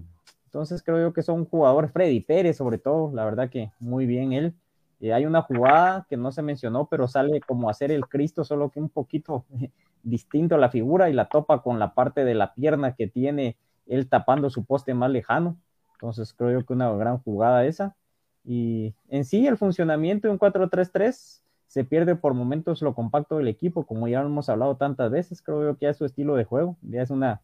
entonces creo yo que son jugadores, Freddy Pérez sobre todo, la verdad que muy bien él, eh, hay una jugada que no se mencionó, pero sale como hacer el Cristo, solo que un poquito distinto a la figura y la topa con la parte de la pierna que tiene él tapando su poste más lejano. Entonces creo yo que una gran jugada esa. Y en sí el funcionamiento de un 4-3-3 se pierde por momentos lo compacto del equipo, como ya hemos hablado tantas veces, creo que ya es su estilo de juego, ya es una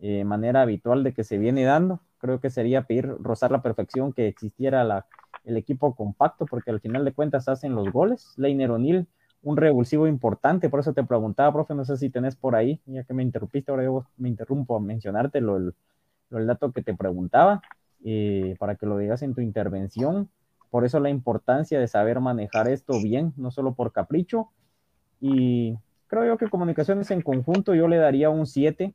eh, manera habitual de que se viene dando. Creo que sería pedir rozar la perfección que existiera la, el equipo compacto, porque al final de cuentas hacen los goles. Leiner O'Neill, un revulsivo importante, por eso te preguntaba, profe, no sé si tenés por ahí, ya que me interrumpiste, ahora yo me interrumpo a mencionarte lo, el, el dato que te preguntaba, eh, para que lo digas en tu intervención. Por eso la importancia de saber manejar esto bien, no solo por capricho. Y creo yo que comunicaciones en conjunto yo le daría un 7,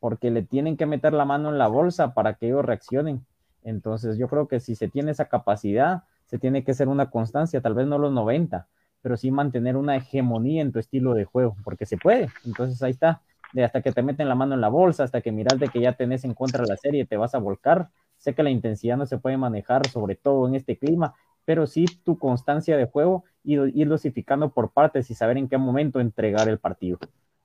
porque le tienen que meter la mano en la bolsa para que ellos reaccionen. Entonces yo creo que si se tiene esa capacidad, se tiene que ser una constancia, tal vez no los 90, pero sí mantener una hegemonía en tu estilo de juego, porque se puede. Entonces ahí está, de hasta que te meten la mano en la bolsa, hasta que miras de que ya tenés en contra la serie, te vas a volcar. Sé que la intensidad no se puede manejar, sobre todo en este clima, pero sí tu constancia de juego y ir dosificando por partes y saber en qué momento entregar el partido.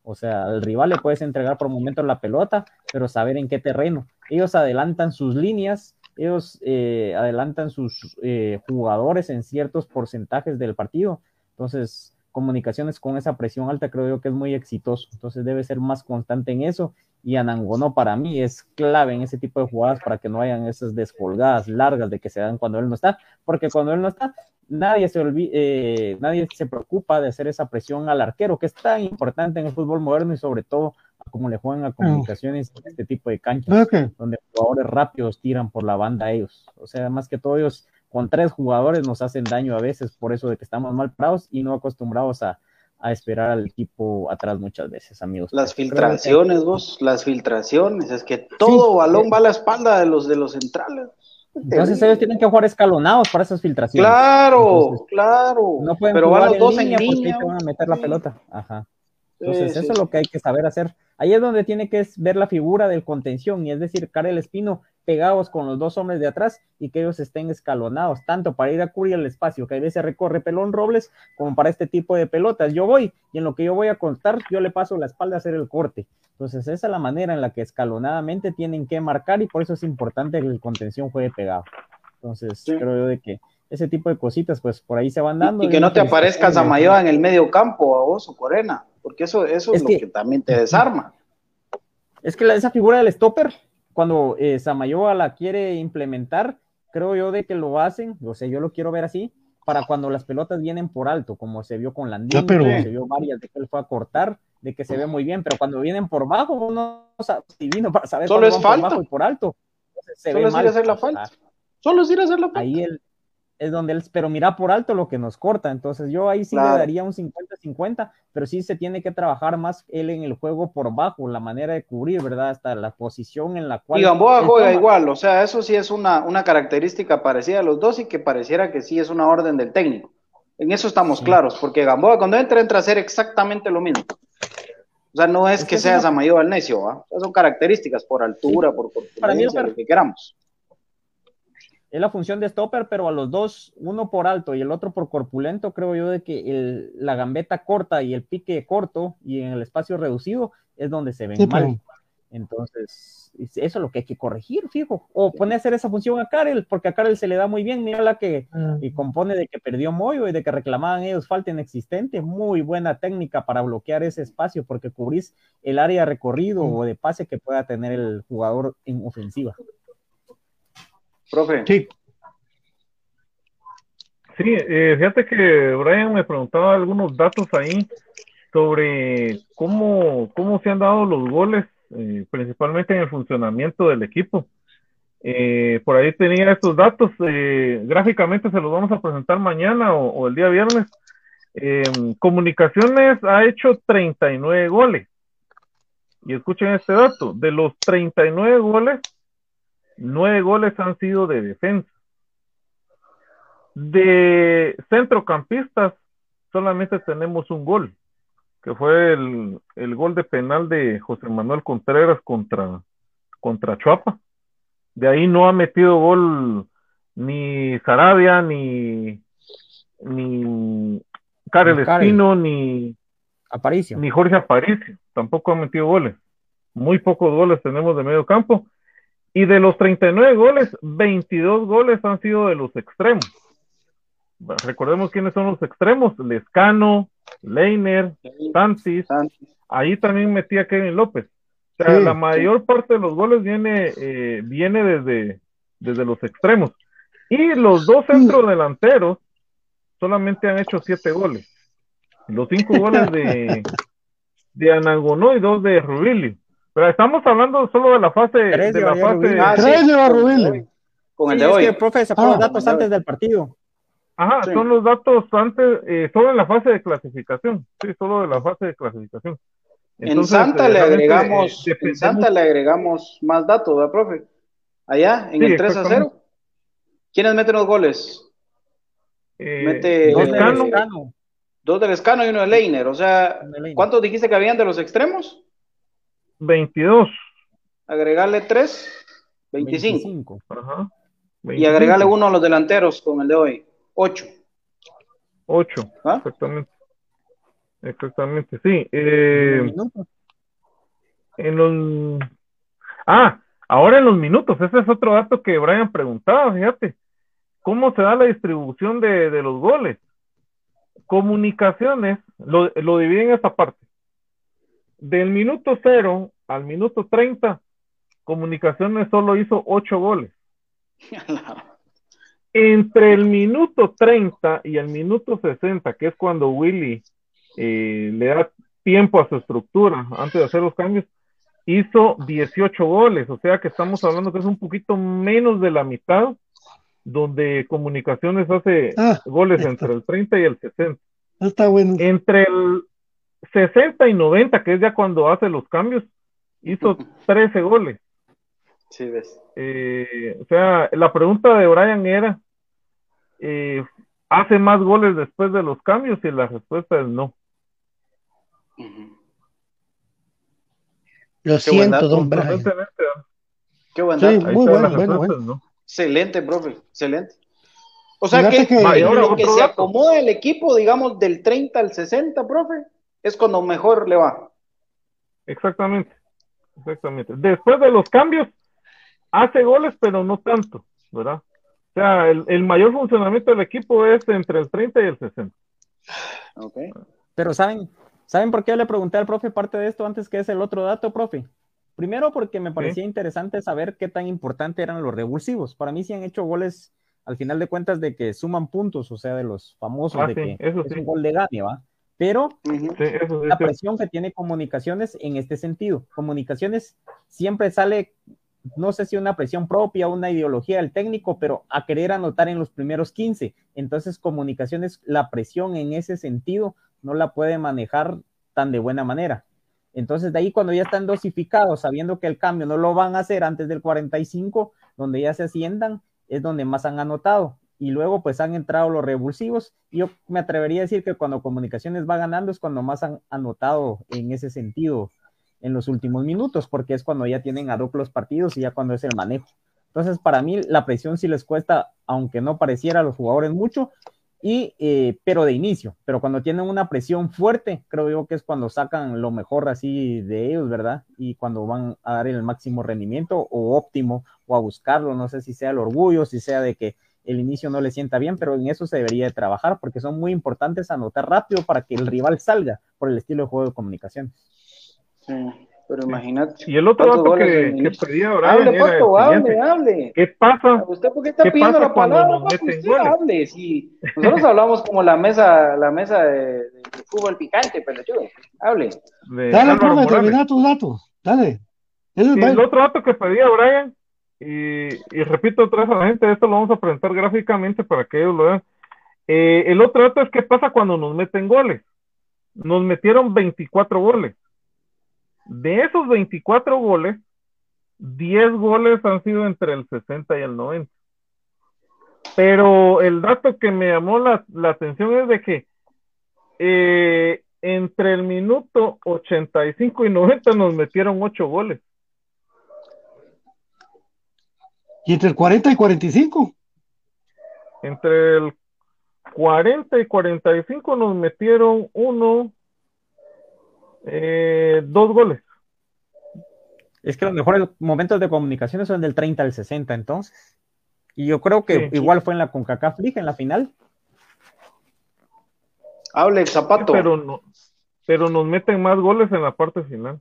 O sea, al rival le puedes entregar por momentos la pelota, pero saber en qué terreno. Ellos adelantan sus líneas, ellos eh, adelantan sus eh, jugadores en ciertos porcentajes del partido. Entonces, comunicaciones con esa presión alta creo yo que es muy exitoso. Entonces debe ser más constante en eso. Y Anangono para mí es clave en ese tipo de jugadas para que no hayan esas descolgadas largas de que se dan cuando él no está. Porque cuando él no está, nadie se, eh, nadie se preocupa de hacer esa presión al arquero, que es tan importante en el fútbol moderno y sobre todo a cómo le juegan a comunicaciones en este tipo de canchas, Okay. donde jugadores rápidos tiran por la banda a ellos. O sea, más que todo ellos con tres jugadores nos hacen daño a veces por eso de que estamos mal parados y no acostumbrados a, a esperar al equipo atrás muchas veces, amigos. Las que- filtraciones, vos, las filtraciones, es que todo balón va a la espalda de los de los centrales. Entonces ellos tienen que jugar escalonados para esas filtraciones. Claro, Entonces, claro. no pueden pero jugar van los dos en línea porque línea. te van a meter la pelota. Ajá. Entonces, Sí, eso sí, es lo que hay que saber hacer. Ahí es donde tiene que ver la figura del contención, y es decir, Karel Espino pegados con los dos hombres de atrás y que ellos estén escalonados, tanto para ir a cubrir el espacio, que a veces recorre Pelón Robles, como para este tipo de pelotas. Yo voy, y en lo que yo voy a contar, yo le paso la espalda a hacer el corte. Entonces, esa es la manera en la que escalonadamente tienen que marcar, y por eso es importante que el contención juegue pegado. Entonces, creo yo de que ese tipo de cositas, pues por ahí se van dando. Y que no te aparezca Zamayoa en el medio campo, a vos o Corena, porque eso, eso es, Es lo que- que también te desarma. Es que la- esa figura del stopper, cuando eh, Samayoa la quiere implementar, creo yo de que lo hacen, o sea, yo lo quiero ver así, para cuando las pelotas vienen por alto, como se vio con Landín, Ya, pero- como se vio varias de que él fue a cortar, de que se ve muy bien, pero cuando vienen por bajo, uno no sabe si vino para saber Solo es falta. por bajo y por alto. Se Solo ve es ir a hacer la falta. Solo es ir a hacer la falta. Ahí él, es donde él, pero mira por alto lo que nos corta, entonces yo ahí sí Claro. le daría un 50-50, pero sí se tiene que trabajar más él en el juego por bajo, la manera de cubrir, ¿verdad? Hasta la posición en la cual... Y Gamboa juega toma. igual, o sea, eso sí es una, una característica parecida a los dos y que pareciera que sí es una orden del técnico. En eso estamos claros, porque Gamboa cuando entra, entra a hacer exactamente lo mismo. O sea, no es Es que que es sea una- Samayoa al necio, ¿va? O sea, son características por altura, por Para mí lo que queramos. Es la función de stopper, pero a los dos, uno por alto y el otro por corpulento, creo yo de que el- la gambeta corta y el pique corto y en el espacio reducido es donde se ven Sí, mal. pero- Entonces, es- eso es lo que hay que corregir, fijo. O poner a hacer esa función a Karel, porque a Karel se le da muy bien. Mira la que y compone de que perdió Moyo y de que reclamaban ellos falta inexistente. Muy buena técnica para bloquear ese espacio, porque cubrís el área recorrido o de pase que pueda tener el jugador en ofensiva. Profe. Sí. Sí, eh, fíjate que Brian me preguntaba algunos datos ahí sobre cómo, cómo se han dado los goles, eh, principalmente en el funcionamiento del equipo. Eh, por ahí tenía estos datos, eh, gráficamente se los vamos a presentar mañana o, o el día viernes. Eh, Comunicaciones ha hecho 39 goles. Y escuchen este dato, de los 39 goles, 9 goles han sido de defensa. De centrocampistas, solamente tenemos un gol, que fue el, el gol de penal de José Manuel Contreras contra, contra Chuapa. De ahí no ha metido gol ni Sarabia, ni, ni Karel Ni Karel. Espino, ni, Aparicio. ni Jorge Aparicio. Tampoco ha metido goles. Muy pocos goles tenemos de medio campo. Y de los 39 goles, 22 goles han sido de los extremos. Recordemos quiénes son los extremos: Lescano, Leiner, Santis. Ahí también metía Kevin López. O sea, Sí, la mayor parte de los goles viene, eh, viene desde, desde los extremos. Y los dos centrodelanteros solamente han hecho siete goles. Los cinco goles de, de Anangonó y dos de Rubilio. Pero estamos hablando solo de la fase Tres de la fase Rubilio. Ah, sí, Tres lleva con el de hoy. Con el Sí, de es hoy. que el profe sacó los Ah, datos antes del partido. Ajá, Sí. son los datos antes, eh, solo en la fase de clasificación. Sí, solo de la fase de clasificación. En Santa eh, le agregamos, eh, en Santa le agregamos más datos, ¿verdad, profe? Allá, en Sí, el 3 a 0. exactamente. ¿Quiénes meten los goles? eh, mete- Dos de Lescano, Lescano. Dos del Escano y uno de Leiner. O sea. ¿cuántos dijiste que habían de los extremos? 22. Agregarle 3, 25. 25. Ajá. Y agregarle uno a los delanteros con el de hoy, 8. 8. ¿Ah? Exactamente. Exactamente, sí. Eh, en los... Ah, ahora en los minutos. Ese es otro dato que Brian preguntaba, fíjate. ¿Cómo se da la distribución de, de los goles? Comunicaciones lo, lo dividen en esta parte. Del minuto 0 al minuto 30, Comunicaciones solo hizo 8 goles. Entre el minuto 30 y el minuto 60, que es cuando Willy eh, le da tiempo a su estructura antes de hacer los cambios, hizo 18 goles, o sea que estamos hablando que es un poquito menos de la mitad, donde Comunicaciones hace Ah, goles está. entre el 30 y el 60. Está bueno. Entre el 60 y 90, que es ya cuando hace los cambios, hizo 13 goles. Sí, ves. Eh, o sea, la pregunta de Brian era, eh, ¿hace más goles después de los cambios? Y la respuesta es no. Lo Qué siento, don Brian. Sorprendentemente, Qué buen dato. muy bueno, bueno, no. Excelente, profe, excelente. O sea Fíjate que, que- Va, y ahora lo que otro se dato. acomoda el equipo, digamos, del 30 al 60, profe, es cuando mejor le va. Exactamente, exactamente. Después de los cambios, hace goles, pero no tanto, ¿verdad? O sea, el, el mayor funcionamiento del equipo es entre el 30 y el 60. Ok. Pero ¿saben, ¿saben por qué yo le pregunté al profe parte de esto antes que es el otro dato, profe? Primero porque me parecía interesante saber qué tan importante eran los revulsivos. Para mí sí han hecho goles al final de cuentas de que suman puntos, o sea, de los famosos Ah, de sí, que eso es sí. un gol de gane, ¿va? Pero. Sí, eso la presión que tiene comunicaciones en este sentido. Comunicaciones siempre sale, no sé si una presión propia, una ideología del técnico, pero a querer anotar en los primeros 15. Entonces, comunicaciones, la presión en ese sentido no la puede manejar tan de buena manera. Entonces, de ahí cuando ya están dosificados, sabiendo que el cambio no lo van a hacer antes del 45, donde ya se asciendan, es donde más han anotado. Y luego pues han entrado los revulsivos. Yo me atrevería a decir que cuando Comunicaciones va ganando es cuando más han anotado en ese sentido en los últimos minutos, porque es cuando ya tienen a los partidos y ya cuando es el manejo. Entonces, para mí la presión sí les cuesta, aunque no pareciera a los jugadores mucho, y, eh, pero de inicio, pero cuando tienen una presión fuerte, creo yo que es cuando sacan lo mejor así de ellos, ¿verdad? Y cuando van a dar el máximo rendimiento o óptimo o a buscarlo, no sé si sea el orgullo, si sea de que el inicio no le sienta bien, pero en eso se debería de trabajar porque son muy importantes anotar rápido para que el rival salga por el estilo de juego de comunicación. Sí, pero imagínate. Y el otro ¿Cuántos dato que, que pedía Brian Hable, era el Pato, hable, hable. ¿Qué pasa? ¿Usted por qué está ¿Qué pidiendo la palabra? meten Usted goles? hable. Si nosotros hablamos como la mesa, la mesa de, de- de fútbol picante, pero yo, hable. De Dale, Álvaro profe, termina tus datos. Dale. Bueno. el otro dato que pedía Brian, y, y repito otra vez a la gente, esto lo vamos a presentar gráficamente para que ellos lo vean. Eh, el otro dato es qué pasa cuando nos meten goles. Nos metieron 24 goles. De esos 24 goles, 10 goles han sido entre el 60 y el 90. Pero el dato que me llamó la, la atención es de que eh, entre el minuto 85 y 90 nos metieron 8 goles. ¿Y entre el 40 y 45? Entre el 40 y 45 nos metieron uno, eh, dos goles. Es que los mejores momentos de comunicación son del 30 al 60, entonces. Y yo creo que Sí. igual fue en la CONCACAF League, en la final. Hable, Zapato. Pero, no, pero nos meten más goles en la parte final.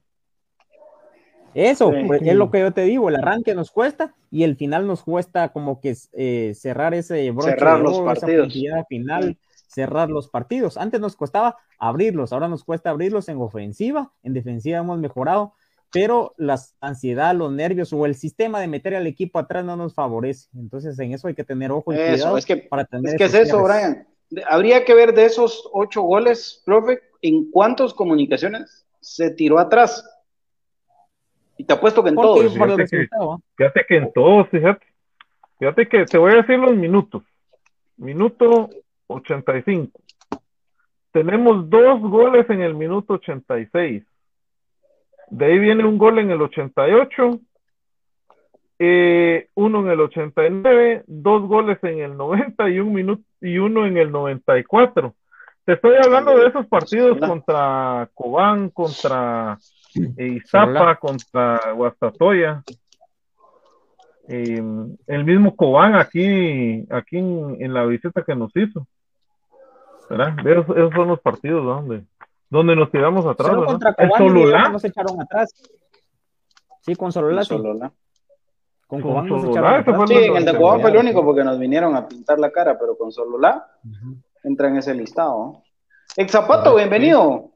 Eso, Sí. pues, es lo que yo te digo, el arranque nos cuesta y el final nos cuesta como que eh, cerrar ese broche Cerrar de los oro, partidos. final, cerrar los partidos. Antes nos costaba abrirlos, ahora nos cuesta abrirlos en ofensiva, en defensiva hemos mejorado, pero la ansiedad, los nervios o el sistema de meter al equipo atrás no nos favorece. Entonces en eso hay que tener ojo y Eso, cuidado es que, para tener es que es eso, cierres. Brian. Habría que ver de esos ocho goles, profe, en cuántas comunicaciones se tiró atrás. Y te apuesto que en todos. por el Fíjate que- resultado, Fíjate que en todos, fíjate. Fíjate que te voy a decir los minutos. Minuto 85. Tenemos dos goles en el minuto 86. De ahí viene un gol en el 88. eh, uno en el 89, dos goles en el 90 y un minuto y uno en el 94. Te estoy hablando de esos partidos contra Cobán, contra eh, Sololá. contra Guastatoya. Eh, el mismo Cobán aquí, aquí en, en la visita que nos hizo. ¿Verdad? Esos, esos son los partidos donde, donde nos tiramos atrás. Solo contra Cobán Sololá, nos echaron atrás. Sí, con Sololá, sí. Con Con Cobán nos Sololá, echaron atrás. Sí, en el de Cobán fue el único porque nos vinieron a pintar la cara, pero con Sololá entra en ese listado. Ex Zapato, bienvenido.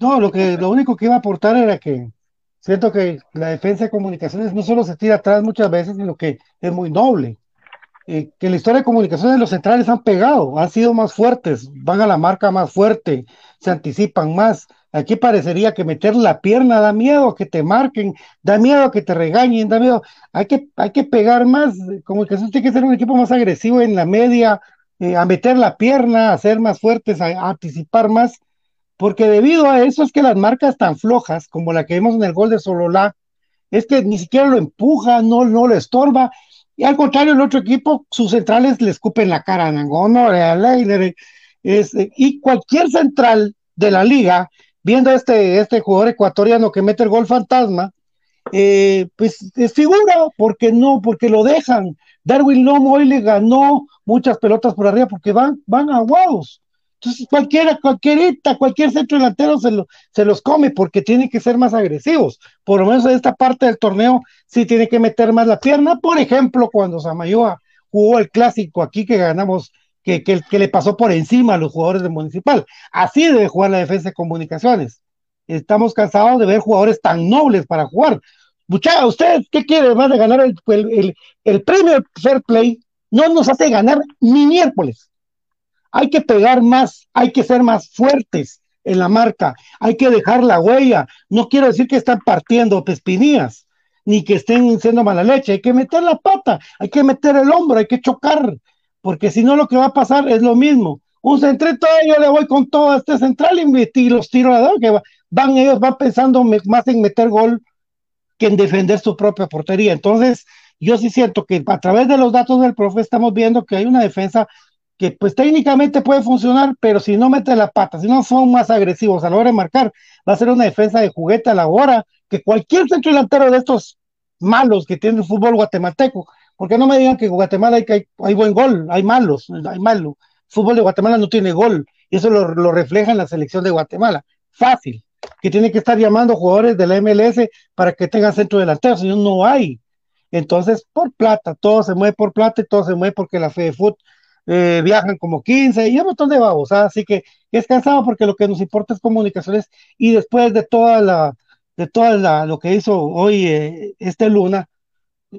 No, lo que lo único que iba a aportar era que siento que la defensa de comunicaciones no solo se tira atrás muchas veces, sino que es muy noble. Eh, que la historia de comunicaciones los centrales han pegado, han sido más fuertes, van a la marca más fuerte, se anticipan más. Aquí parecería que meter la pierna da miedo que te marquen, da miedo que te regañen, da miedo. Hay que, hay que pegar más. Comunicaciones tiene que ser un equipo más agresivo en la media, eh, a meter la pierna, a ser más fuertes, a, a anticipar más porque debido a eso es que las marcas tan flojas como la que vimos en el gol de Sololá, es que ni siquiera lo empuja, no, no lo estorba, y al contrario, el otro equipo, sus centrales le escupen la cara a Nangono, a Leiner, es, y cualquier central de la liga, viendo este, este jugador ecuatoriano que mete el gol fantasma, eh, pues es figura, porque no, porque lo dejan. Darwin Lomo hoy le ganó muchas pelotas por arriba porque van, van aguados. Entonces, cualquiera, cualquierita, cualquier centro delantero se, lo, se los come porque tienen que ser más agresivos. Por lo menos en esta parte del torneo sí tiene que meter más la pierna. Por ejemplo, cuando Samayoa jugó el clásico aquí que ganamos, que, que, le pasó por encima a los jugadores de Municipal. Así debe jugar la defensa de comunicaciones. Estamos cansados de ver jugadores tan nobles para jugar. Muchacha, ¿usted qué quiere además de ganar el, el, el, el premio Fair Play? No nos hace ganar ni miércoles hay que pegar más, hay que ser más fuertes en la marca, hay que dejar la huella. No quiero decir que están partiendo pespinillas, ni que estén siendo mala leche, hay que meter la pata, hay que meter el hombro, hay que chocar, porque si no lo que va a pasar es lo mismo. Un centrito, yo le voy con todo a este central y, los tiro a dar, que van ellos van pensando más en meter gol que en defender su propia portería. Entonces, yo sí siento que a través de los datos del profe estamos viendo que hay una defensa que pues técnicamente puede funcionar, pero si no mete la pata, si no son más agresivos a la hora de marcar, va a ser una defensa de juguete a la hora que cualquier centro delantero de estos malos que tiene el fútbol guatemalteco, porque no me digan que en Guatemala hay, hay, buen gol, hay malos, hay malo. El fútbol de Guatemala no tiene gol, y eso lo, lo refleja en la selección de Guatemala. Fácil, que tiene que estar llamando jugadores de la MLS para que tengan centro delantero, si no, no hay. Entonces, por plata, todo se mueve por plata y todo se mueve porque la fe de fútbol eh, viajan como 15 y un montón de babos, ¿ah? así que es cansado porque lo que nos importa es comunicaciones y después de toda la, de toda la, lo que hizo hoy eh, este Luna,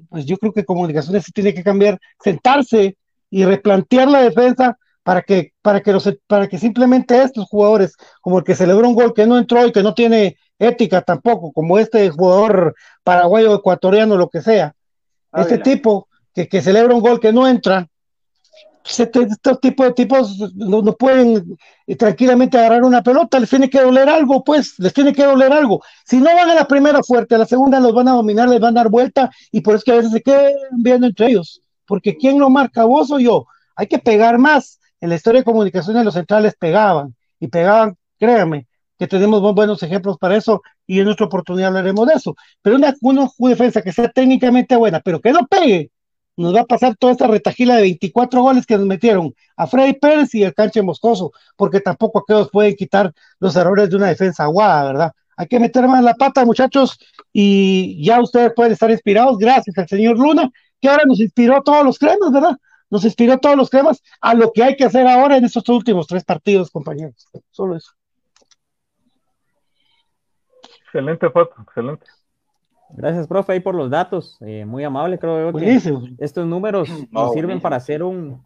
pues yo creo que comunicaciones sí tiene que cambiar, sentarse y replantear la defensa para que, para que, los, para que simplemente estos jugadores, como el que celebró un gol que no entró y que no tiene ética tampoco, como este jugador paraguayo, ecuatoriano, lo que sea, este tipo que, que celebra un gol que no entra, este, estos tipos de tipos no, no, pueden eh, tranquilamente agarrar una pelota, les tiene que doler algo, pues, les tiene que doler algo. Si no van a la primera fuerte, a la segunda los van a dominar, les van a dar vuelta, y por eso que a veces se quedan viendo entre ellos, porque ¿quién lo marca, vos o yo? Hay que pegar más. En la historia de comunicaciones los centrales pegaban, y pegaban, créanme, que tenemos buenos ejemplos para eso, y en nuestra oportunidad hablaremos de eso. Pero una, una defensa que sea técnicamente buena, pero que no pegue, nos va a pasar toda esta retajila de 24 goles que nos metieron a Freddy Pérez y el canche Moscoso, porque tampoco aquellos pueden quitar los errores de una defensa aguada, ¿verdad? Hay que meter más la pata, muchachos, y ya ustedes pueden estar inspirados, gracias al señor Luna, que ahora nos inspiró todos los cremas, ¿verdad? Nos inspiró todos los cremas a lo que hay que hacer ahora en estos últimos tres partidos, compañeros. Solo eso. Excelente, Pato, excelente. Gracias, profe, ahí por los datos. Eh, muy amable, creo que estos números nos sirven para hacer un,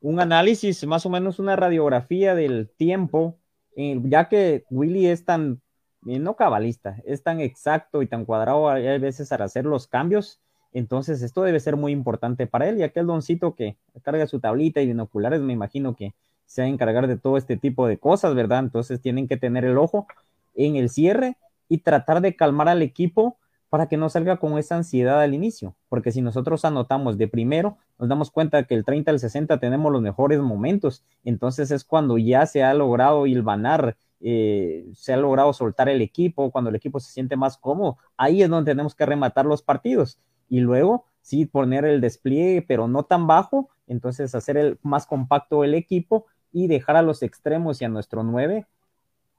un, análisis, más o menos una radiografía del tiempo, eh, ya que Willy es tan, eh, no cabalista, es tan exacto y tan cuadrado a veces para hacer los cambios. Entonces, esto debe ser muy importante para él, y aquel doncito que carga su tablita y binoculares, me imagino que se va a encargar de todo este tipo de cosas, ¿verdad? Entonces, tienen que tener el ojo en el cierre y tratar de calmar al equipo para que no salga con esa ansiedad al inicio, porque si nosotros anotamos de primero, nos damos cuenta que el 30 al 60 tenemos los mejores momentos, entonces es cuando ya se ha logrado hilvanar, eh, se ha logrado soltar el equipo, cuando el equipo se siente más cómodo, ahí es donde tenemos que rematar los partidos. Y luego sí poner el despliegue, pero no tan bajo, entonces hacer el más compacto el equipo y dejar a los extremos y a nuestro 9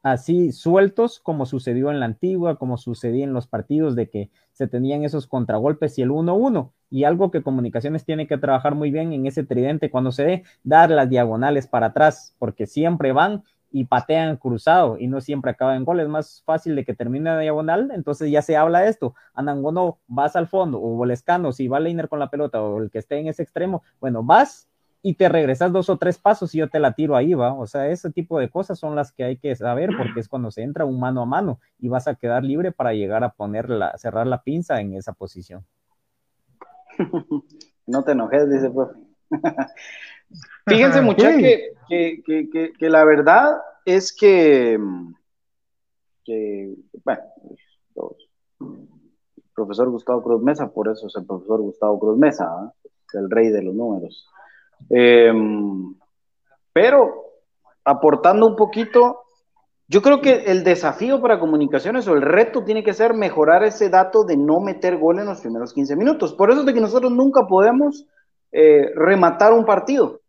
así sueltos como sucedió en la antigua, como sucedía en los partidos de que se tenían esos contragolpes y el 1-1. Y algo que comunicaciones tiene que trabajar muy bien en ese tridente cuando se dé, dar las diagonales para atrás, porque siempre van y patean cruzado y no siempre acaban en gol. Más fácil de que termine la diagonal, entonces ya se habla de esto. Anangono, vas al fondo, o Volescano, si va Leiner con la pelota, o el que esté en ese extremo, bueno, vas y te regresas dos o tres pasos y yo te la tiro ahí, va. O sea, ese tipo de cosas son las que hay que saber porque es cuando se entra un mano a mano y vas a quedar libre para llegar a ponerla, cerrar la pinza en esa posición. No te enojes, dice profe. Fíjense, muchachos, que, que, que, la verdad es que, bueno, el profesor Gustavo Cruz Mesa, por eso es el profesor Gustavo Cruz Mesa, el rey de los números. Em, pero aportando un poquito, yo creo que el desafío para comunicaciones o el reto tiene que ser mejorar ese dato de no meter gol en los primeros 15 minutos. Por eso es de que nosotros nunca podemos eh, rematar un partido.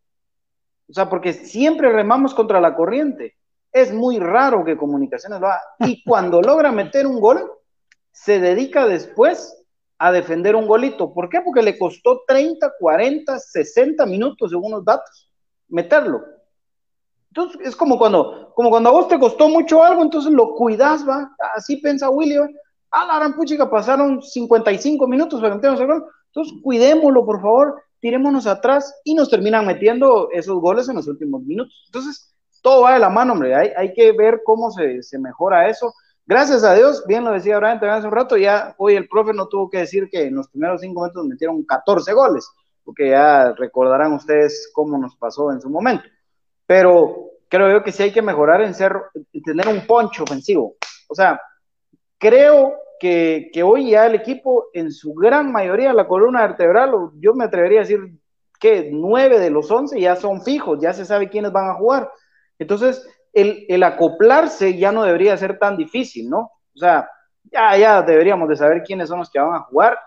O sea, porque siempre remamos contra la corriente. Es muy raro que comunicaciones lo haga. Y cuando logra meter un gol, se dedica después a defender un golito. ¿Por qué? Porque le costó 30, 40, 60 minutos, según los datos, meterlo. Entonces, es como cuando, como cuando a vos te costó mucho algo, entonces lo cuidas, va. Así piensa Willy, ¿va? Ah, la gran puchica, pasaron 55 minutos para meternos el gol. Entonces, cuidémoslo, por favor, tirémonos atrás y nos terminan metiendo esos goles en los últimos minutos. Entonces, todo va de la mano, hombre. Hay, hay que ver cómo se, se mejora eso. Gracias a Dios, bien lo decía Brian también hace un rato, ya hoy el profe no tuvo que decir que en los primeros cinco minutos metieron 14 goles, porque ya recordarán ustedes cómo nos pasó en su momento. Pero creo yo que sí hay que mejorar en ser, en tener un poncho ofensivo. O sea, creo que, que, hoy ya el equipo, en su gran mayoría, la columna vertebral, yo me atrevería a decir que nueve de los once ya son fijos, ya se sabe quiénes van a jugar. Entonces, el, acoplarse ya no debería ser tan difícil, ¿no? O sea, ya, ya deberíamos de saber quiénes son los que van a jugar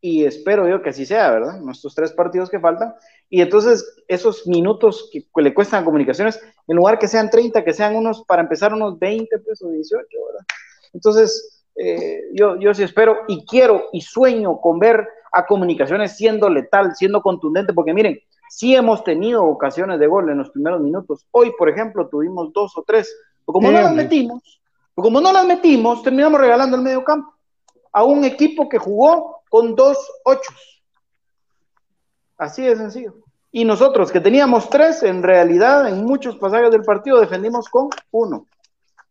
y espero yo que así sea, ¿verdad? Nuestros tres partidos que faltan. Y entonces esos minutos que, le cuestan a comunicaciones, en lugar que sean 30, que sean unos, para empezar, unos 20 pues, o 18, ¿verdad? Entonces, eh, yo, yo sí espero y quiero y sueño con ver a comunicaciones siendo letal, siendo contundente, porque miren, Sí hemos tenido ocasiones de gol en los primeros minutos. Hoy, por ejemplo, tuvimos dos o tres. Pero como no las metimos, como no las metimos, terminamos regalando el medio campo a un equipo que jugó con dos ochos. Así de sencillo. Y nosotros, que teníamos tres, en realidad, en muchos pasajes del partido defendimos con uno.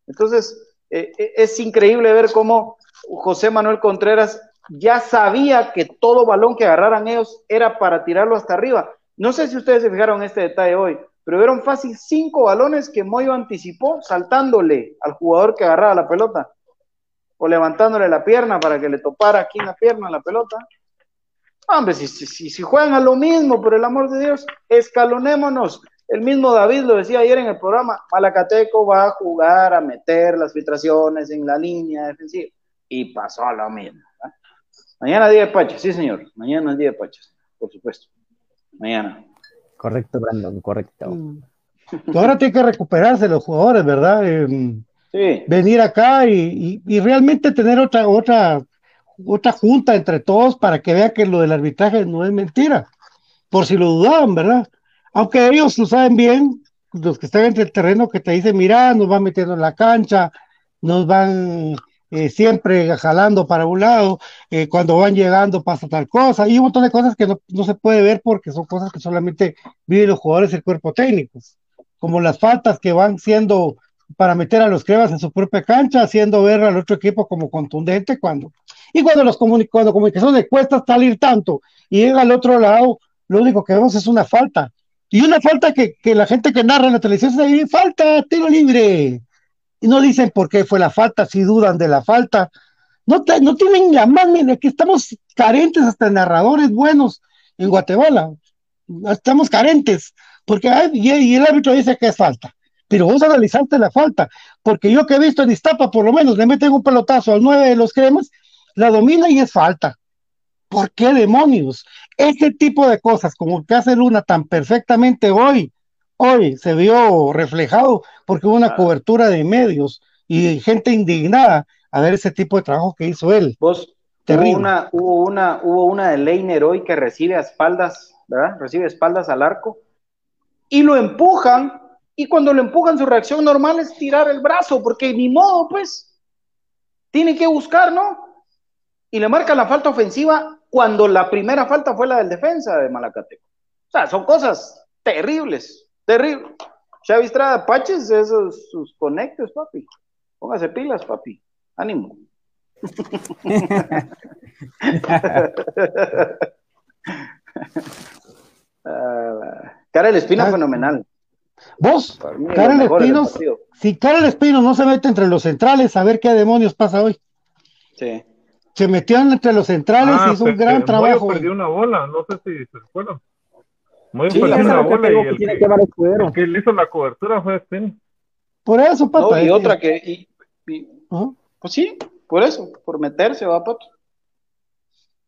Entonces, eh, eh, es increíble ver cómo José Manuel Contreras ya sabía que todo balón que agarraran ellos era para tirarlo hasta arriba. No sé si ustedes se fijaron en este detalle hoy, pero vieron fácil cinco balones que Moyo anticipó saltándole al jugador que agarraba la pelota o levantándole la pierna para que le topara aquí en la pierna la pelota. Hombre, si, si, si juegan a lo mismo, por el amor de Dios, escalonémonos. El mismo David lo decía ayer en el programa, Malacateco va a jugar a meter las filtraciones en la línea defensiva. Y pasó lo mismo. Mañana día de Pacha, sí señor. Mañana día de Pacha, por supuesto. Mañana. Correcto, Brandon, correcto. Mm. Ahora tiene que recuperarse los jugadores, ¿verdad? Eh, sí. Venir acá y, y, y, realmente tener otra, otra, otra junta entre todos para que vean que lo del arbitraje no es mentira. Por si lo dudaban, ¿verdad? Aunque ellos lo saben bien, los que están entre el terreno que te dicen, mira, nos van metiendo en la cancha, nos van eh, siempre jalando para un lado, eh, cuando van llegando pasa tal cosa, y un montón de cosas que no, no, se puede ver porque son cosas que solamente viven los jugadores del cuerpo técnico, como las faltas que van siendo para meter a los cremas en su propia cancha, haciendo ver al otro equipo como contundente cuando, y cuando los comunic cuando comunicaciones le cuesta salir tanto y llega al otro lado, lo único que vemos es una falta, y una falta que, que la gente que narra en la televisión se dice, falta, tiro libre, y no dicen por qué fue la falta, si dudan de la falta. No, no tienen la más, mira, que estamos carentes hasta narradores buenos en Guatemala. Estamos carentes, porque ay, y, y, el árbitro dice que es falta. Pero vos analizaste la falta, porque yo que he visto en Iztapa, por lo menos, le meten un pelotazo al 9 de los cremas, la domina y es falta. ¿Por qué demonios? Ese tipo de cosas, como que hace Luna tan perfectamente hoy, hoy se vio reflejado porque hubo una ah. cobertura de medios y gente indignada a ver ese tipo de trabajo que hizo él. Vos, Terrible. Hubo una, hubo una, hubo una de Leiner hoy que recibe a espaldas, ¿verdad? Recibe espaldas al arco y lo empujan y cuando lo empujan su reacción normal es tirar el brazo porque ni modo, pues, tiene que buscar, ¿no? Y le marca la falta ofensiva cuando la primera falta fue la del defensa de Malacateco. O sea, son cosas terribles. Terrible. Xavi Estrada, paches esos sus conectes, papi. Póngase pilas, papi. Ánimo. Karel Espino, fenomenal. ¿Vos? Karel Espino, si Karel Espino no se mete entre los centrales, a ver qué demonios pasa hoy. Sí. Se metió entre los centrales ah, y hizo un gran trabajo. perdió una bola, no sé si se recuerdan. Muy Sí, bola y el tiene que, el le hizo la cobertura fue Spin. Por eso, No, papá. y otra que. y- pues sí, por eso, por meterse, va, pato.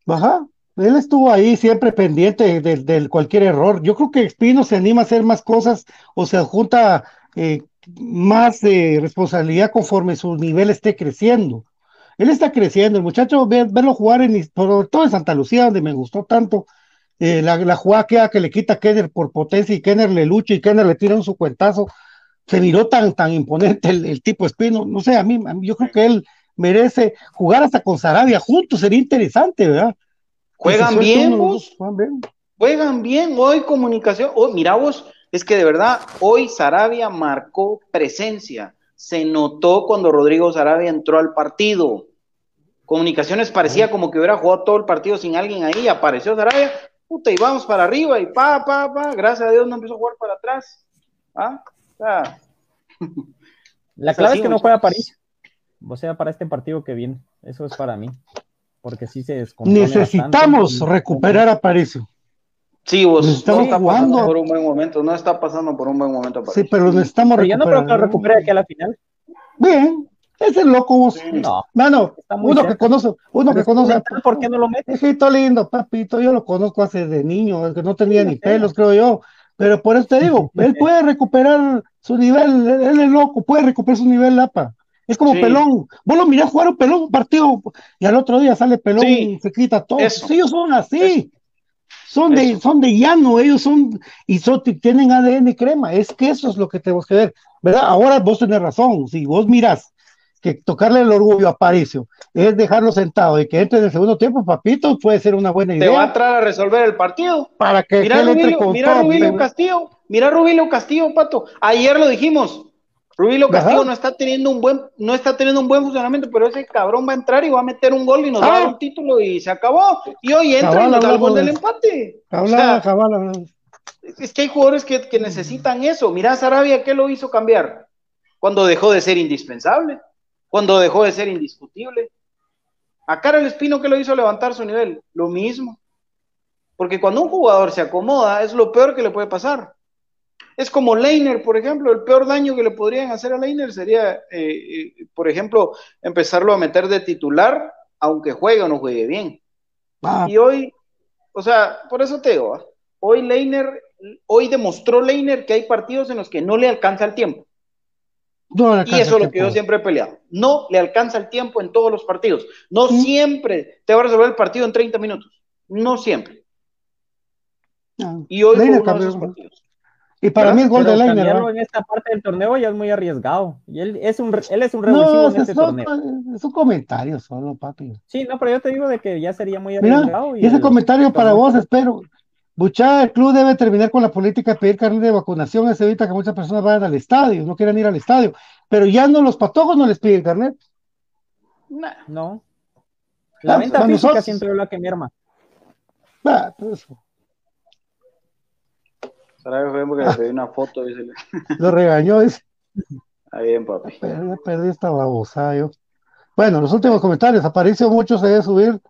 Ajá. Él estuvo ahí siempre pendiente del del cualquier error. Yo creo que Espino se anima a hacer más cosas o se adjunta eh, más eh, responsabilidad conforme su nivel esté creciendo. Él está creciendo, el muchacho, ve- verlo jugar en, sobre todo en Santa Lucía, donde me gustó tanto, eh, la, la jugada que, que le quita a Kenner por potencia y Kenner le lucha y Kenner le tira un su cuentazo, se miró tan, tan imponente el, el tipo Espino, no sé, a mí, a mí- yo creo que él merece jugar hasta con Sarabia juntos, sería interesante, ¿verdad? Juegan bien, uno vos. juegan bien. Juegan bien, hoy comunicación, hoy, mira vos, es que de verdad, hoy Sarabia marcó presencia, se notó cuando Rodrigo Sarabia entró al partido. Comunicaciones parecía como que hubiera jugado todo el partido sin alguien ahí, apareció Sarabia, puta, y vamos para arriba, y pa, pa, pa, gracias a Dios no empezó a jugar para atrás. ¿Ah? O sea, La clave es que no juega París. O sea, para este partido que viene. Eso es para mí. Porque sí se descompone Necesitamos bastante. recuperar a Paricio. sí, vos, no Estamos está jugando. pasando por un buen momento, no está pasando por un buen momento. Sí, París. pero necesitamos Pero yo no creo que lo recuperar. recupere aquí a la final. Bien, ese loco vos. No. Mano, uno cerca. que conoce, uno que conoce ¿Por qué no lo mete? Hijito lindo, papito, yo lo conozco hace de niño, que no tenía ni pelos, creo yo. Pero por eso te digo, él puede recuperar su nivel, él es loco, puede recuperar su nivel, Lapa. Es como Sí. Pelón. Vos lo mirás jugar un Pelón un partido y al otro día sale Pelón Sí. y se quita todo. Eso. Sí, ellos son así. Son de, Eso. son de llano, ellos son, y son, tienen ADN crema. Es que eso es lo que tenemos que ver. ¿Verdad? Ahora vos tenés razón. Si vos miras que tocarle el orgullo a Paricio es dejarlo sentado y que entre en el segundo tiempo, papito, puede ser una buena idea. Te va a entrar a resolver el partido. Para que, mira Rubilio, mira Rubilio Castillo, mira Rubilio Castillo, Pato. Ayer lo dijimos. Rubilio Ajá. Castillo no está teniendo un buen, no está teniendo un buen funcionamiento, pero ese cabrón va a entrar y va a meter un gol y nos va a Ah. dar un título y se acabó. Y hoy entra y nos da el gol del de- empate. O Habla, sea, es que hay jugadores que, que necesitan eso. Mira, Sarabia, ¿qué lo hizo cambiar? Cuando dejó de ser indispensable, cuando dejó de ser indiscutible. A Karel Espino, ¿qué lo hizo levantar su nivel? Lo mismo. Porque cuando un jugador se acomoda, es lo peor que le puede pasar. Es como Leiner, por ejemplo, el peor daño que le podrían hacer a Leiner sería, eh, eh, por ejemplo, empezarlo a meter de titular, aunque juegue o no juegue bien. Ah, Y hoy, o sea, por eso te digo, ¿ah? hoy Leiner, hoy demostró Leiner que hay partidos en los que no le alcanza el tiempo. No Y eso es el lo que yo siempre he peleado. No le alcanza el tiempo en todos los partidos. No Mm. siempre te va a resolver el partido en 30 minutos. No siempre. Ah, Y hoy fue Leiner uno de cambió. esos partidos. Y para ¿verdad? mí es gol Pero de Leiner. en esta parte del torneo ya es muy arriesgado. Y él es un, él es un No, revulsivo en es, este torneo. es un comentario solo, papi. Sí, no, pero yo te digo de que ya sería muy Mira, arriesgado. y ese el- comentario para vos, espero. Buchá, el club debe terminar con la política de pedir carnet de vacunación. Eso evita que muchas personas vayan al estadio, no quieran ir al estadio. Pero ya no, los patojos no les piden carnet. Nah. No. La Ah, venta física nosotros- siempre es la que merma. Ah, pues, Sarabia fue porque le pedí una foto. Dice, lo regañó, dice. ahí bien, papi. Perdí, perdí esta babosada yo. Bueno, los últimos comentarios. Aparicio mucho se debe subir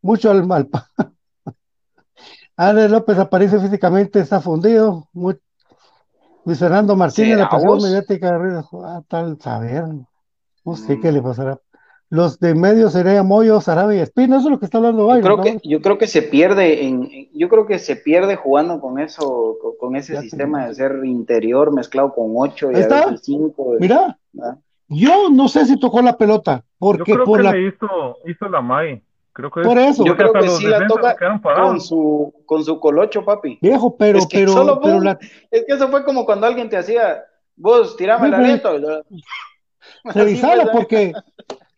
mucho al mal. Ale López Aparicio físicamente está fundido. Muy- Luis Fernando Martínez, la ¿Será presión vos? mediática de ah, tal saber. No sé Mm. qué le pasará. Los de medio sería Moyo, Sarabia y Espino, eso es lo que está hablando Yo Byron, creo, ¿no? que, yo creo que se pierde en, en- yo creo que se pierde jugando con eso, con, con ese Ya sistema de ser interior mezclado con 8 y a está. veces 5. Mira, yo no sé si tocó la pelota, Yo porque creo por que la le hizo, hizo la May. Creo que Por eso. Yo creo que sí la toca con su, con su colocho, papi. viejo, pero, es que pero, solo pero boom. la, Es que eso fue como cuando alguien te hacía, vos tirame la neta. revisala porque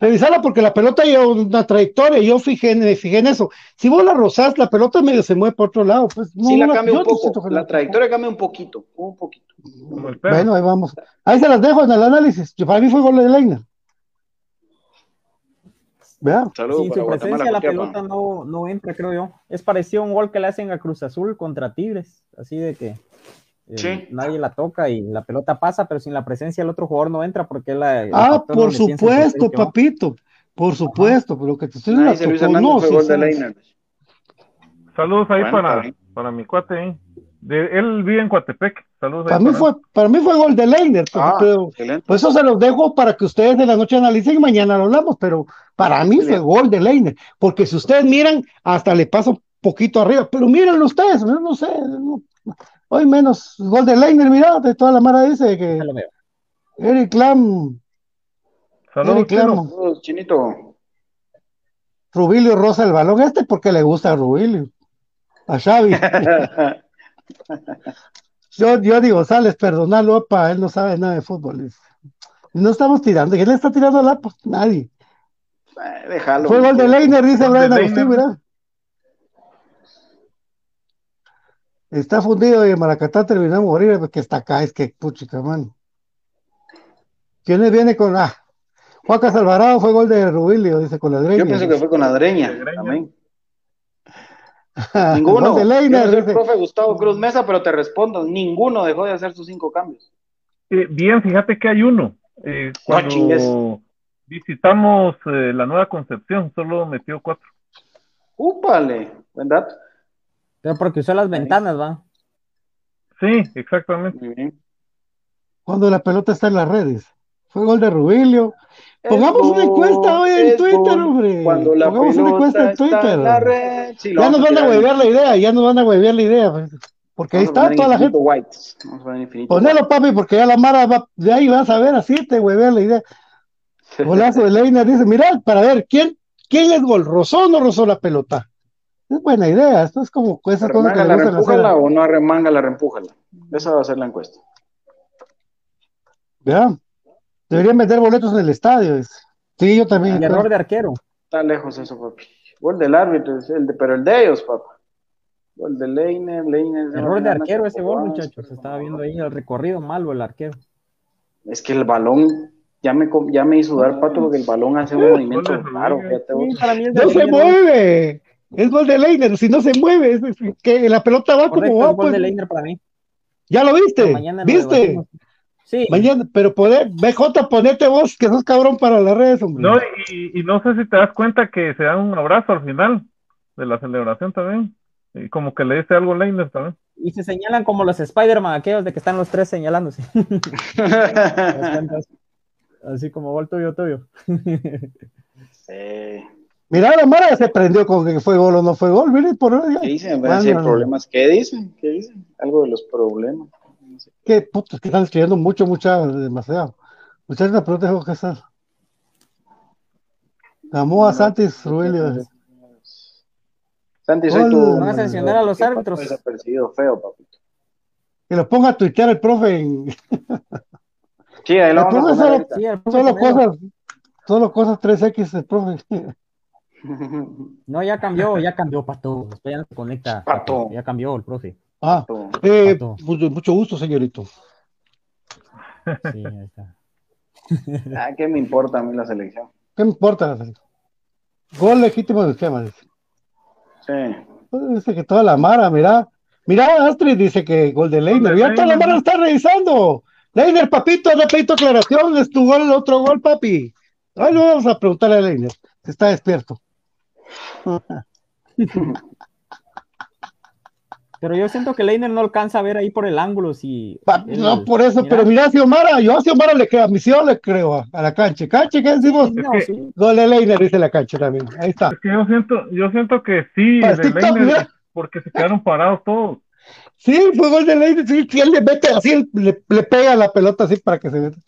revisala porque la pelota lleva una trayectoria, yo fijé, me fijé en eso. Si vos la rozás, la pelota medio se mueve por otro lado, pues no, sí la no cambia un poco, la trayectoria cambia un poquito, un poquito. Bueno, ahí vamos. Ahí se las dejo en el análisis. Yo- Para mí fue gol de Leiner. Vea, Saludos Sin para su presencia Guatemala. la pelota no, no entra, creo yo. Es parecido a un gol que le hacen a Cruz Azul contra Tigres, así de que eh, Sí. nadie la toca y la pelota pasa, pero sin la presencia del otro jugador no entra porque la... el ah, por supuesto, papito. Por supuesto, pero lo que te estoy diciendo no, sí, sí. Saludos ahí Bueno, para, para mi cuate ahí. De, él vive en Coatepec. Saludos Para ahí mí para- fue, para mí fue gol de Leiner, pues, Ah, pero pues eso se los dejo para que ustedes de la noche analicen y mañana lo hablamos, pero para mí fue gol de Leiner, porque si ustedes miran, hasta le paso un poquito arriba, pero mírenlo ustedes, no, no sé, no- hoy menos gol de Leiner, mira, de toda la mara dice que. Eric Lam, Saludos, Eric Lam. Saludos, Chinito. Rubilio rosa el balón, este porque le gusta a Rubilio, a Xavi. Yo, yo digo, sales, perdonalo, pa, él no sabe nada de fútbol. No estamos tirando, ¿quién le está tirando la pues, Nadie. Eh, Déjalo. Fue gol de Leiner, dice Brian Agustín, Leiner. mira. Está fundido y en Maracatá terminó de morir porque está acá, es que puchica, man. ¿Quién viene con ah? Juacas Alvarado fue gol de Rubilio, dice con la Yo dreña. pienso que fue con la dreña. Dreña. También. Ninguno. Leiner, soy el profe Gustavo Cruz Mesa, pero te respondo. Ninguno dejó de hacer sus cinco cambios. Eh, bien, fíjate que hay uno. Eh, cuando visitamos eh, la nueva Concepción, solo metió cuatro. Úpale. Buen dato. Pero porque usó las ventanas, va. Sí, exactamente. Muy bien. Cuando la pelota está en las redes. Fue gol de Rubilio. Pongamos una encuesta hoy en Twitter, gol. hombre. Cuando la Pongamos una encuesta en Twitter. en la red. Ya nos van a huevear la idea, ya nos van a huevear la idea. pues. Porque ahí está toda la gente. Ponelo, papi, porque ya la Mara va, de ahí vas a ver, así te huevea la idea. Golazo de Leiner dice, mira, para ver, ¿quién, quién es gol? ¿Rozó o no rozó la pelota? Es buena idea, esto es como esas cosas que le ¿Arremángala, gustan hacer. reempújala o no arremángala, reempújala? Esa va a ser la encuesta. ¿verdad? Deberían vender boletos en el estadio. Sí, yo también. Y error de arquero. Está lejos eso, papi. Gol del árbitro, es el de, pero el de ellos, papá. Gol de Leiner, Leiner. Error de arquero ese gol, muchachos. Se estaba viendo ahí el recorrido malo el arquero. Es que el balón ya me, ya me hizo dar pato porque el balón hace un movimiento raro. Sí, para mí es de No se mueve. Es gol de Leiner. Si no se mueve, es que la pelota va Correcto, como es va. gol de Pues. Leiner para mí. Ya lo viste. ¿Viste? Sí, Mañana, pero poder, BJ, ponete vos, que sos cabrón para las redes, hombre. No, y, y no sé si te das cuenta que se dan un abrazo al final de la celebración también. Y como que le dice algo a Leiner también. y se señalan como los Spider-Man, aquellos de que están los tres señalándose. Así como gol tuyo, tuyo. Eh, Mira, la Mara se prendió con que fue gol o no fue gol. Mire, por ahí. ¿Qué dicen? Problemas. ¿Qué dicen? ¿Qué dicen? Algo de los problemas. Qué putos que están escribiendo mucho, mucha, demasiado. Muchachos, la pregunta es qué tal. Amó a Santis Rubelio. Santi, soy tu. Van a sancionar a los árbitros. Feo, papito. Que lo ponga a tuitear el profe en. Sí, ahí lo vamos a poner solo. Sí, el profe solo cosas, solo cosas 3X, el profe. No, ya cambió, ya cambió, Pato. Después ya no se conecta. Pato. Ya cambió el profe. Ah, eh, Pato. mucho, mucho gusto, señorito. Sí, ahí está. Ah, ¿qué me importa a mí la selección? ¿Qué me importa? Gol legítimo del esquema, dice. Sí. Pues Dice que toda la Mara, mira. Mira, Astrid dice que gol de Leiner. Ya toda la Mara lo está revisando. Leiner, papito, no pedito aclaración. Es tu gol, el otro gol, papi. Ahí lo vamos a preguntarle a Leiner, si está despierto. Pero yo siento que Leiner no alcanza a ver ahí por el ángulo si. Pa- no, por eso, mira, pero mira a Xiomara, yo a Xiomara le creo, a Misión le creo a, a la cancha. Cancha, ¿qué decimos? no, que- sí. Gol de Leiner, dice la cancha también. Ahí está. Es que yo siento, yo siento que sí, de TikTok, Leiner, mira. porque se quedaron parados todos. Sí, fue gol de Leiner, sí, sí, él le mete así, él le, le pega la pelota así para que se meta.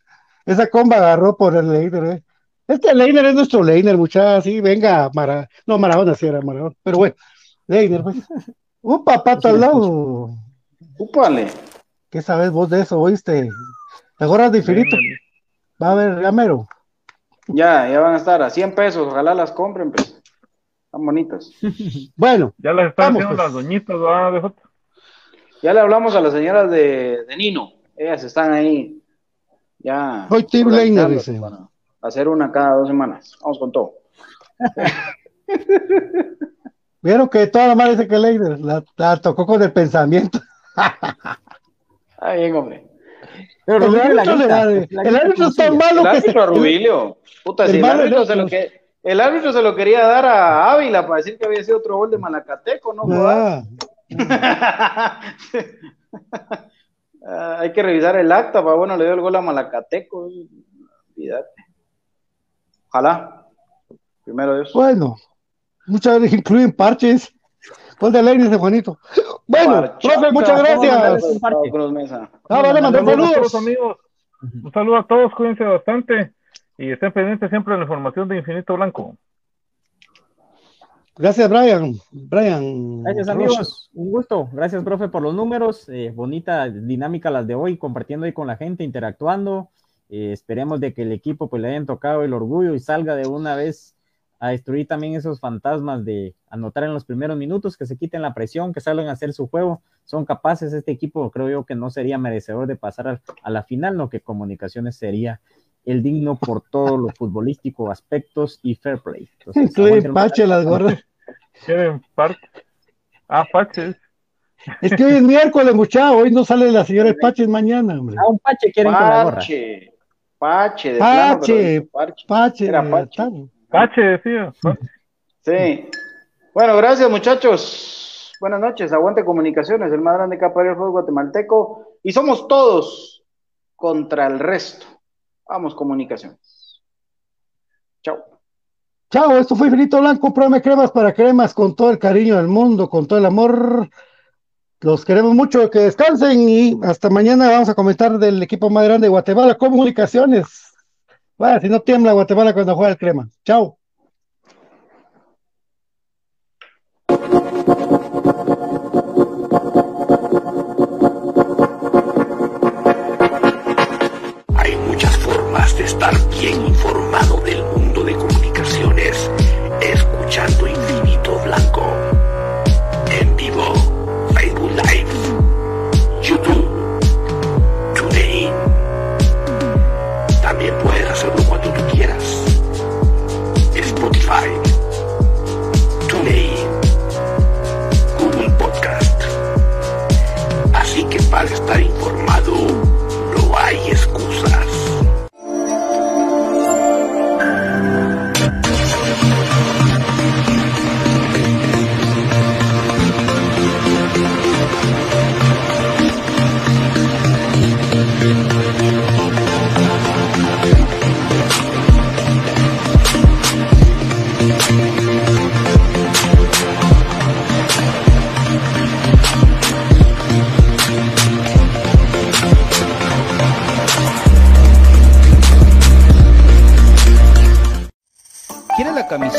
Esa comba agarró por el Leiner, eh. Este Leiner es nuestro Leiner, muchachos, sí, venga, Mara, no, Maradona sí era Maradona, pero bueno, Leiner, pues. Un papato al lado. Úpale. ¿Qué sabes vos de eso, oíste? ¿Te acuerdas de Infinito? Va a ver, Gamero. Ya, ya van a estar a 100 pesos. Ojalá las compren, pues. Están bonitas. Bueno, Ya las están Vamos, haciendo pues. las doñitas, ¿verdad? Ya le hablamos a las señoras de, de Nino. Ellas están ahí. Ya. Hoy Team Leiner, dice. Hacer una cada dos semanas. Vamos con todo. vieron que toda la madre dice que Leiner la, la tocó con el pensamiento. Ah, bien, hombre. Pero El la árbitro, da- la el árbitro es tan malo El que se- árbitro a Rubilio. Puta, el si el árbitro, se lo que, el árbitro se lo quería dar a Ávila para decir que había sido otro gol de Malacateco, ¿no? Ah, hay que revisar el acta, para bueno, le dio el gol a Malacateco. Olvídate. Ojalá. Primero Dios. bueno, muchas veces incluyen parches. Gol de Leiner de Juanito. Bueno, profe, muchas gracias. Ah, vale, mandar Saludos amigos. Un saludo a todos, cuídense bastante. Y estén pendientes siempre de la información de Infinito Blanco. Gracias, Brian. Brian. Gracias amigos, un gusto. Gracias, profe, por los números. Eh, bonita dinámica las de hoy, compartiendo ahí con la gente, interactuando. Eh, esperemos de que el equipo pues le hayan tocado el orgullo y salga de una vez a destruir también esos fantasmas de anotar en los primeros minutos, que se quiten la presión, que salgan a hacer su juego. Son capaces, este equipo creo yo que no sería merecedor de pasar a, la final, no que comunicaciones sería el digno por todo lo futbolístico, aspectos y fair play. Entonces, el parche las gorras. ¿Quieren? Ah, Paches. Es que hoy es miércoles, muchacho. Hoy no sale la señora El Pache, es mañana, hombre. Ah, un pache quieren con la gorra. Pache. Pache, de plano, pero Pache, dice Parche. Pache. Era Pache. Pache, decía. Sí. Bueno, gracias muchachos. Buenas noches. Aguante Comunicaciones, el más grande capa del fútbol guatemalteco. Y somos todos contra el resto. Vamos, Comunicaciones. Chao. Chao, esto fue Infinito Blanco, programa de cremas para cremas con todo el cariño del mundo, con todo el amor. Los queremos mucho, que descansen y hasta mañana vamos a comentar del equipo más grande de Guatemala, Comunicaciones. Vaya, si no tiembla Guatemala cuando juega el crema. Chao. Hay muchas formas de estar bien informado del mundo de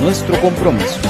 nuestro compromiso.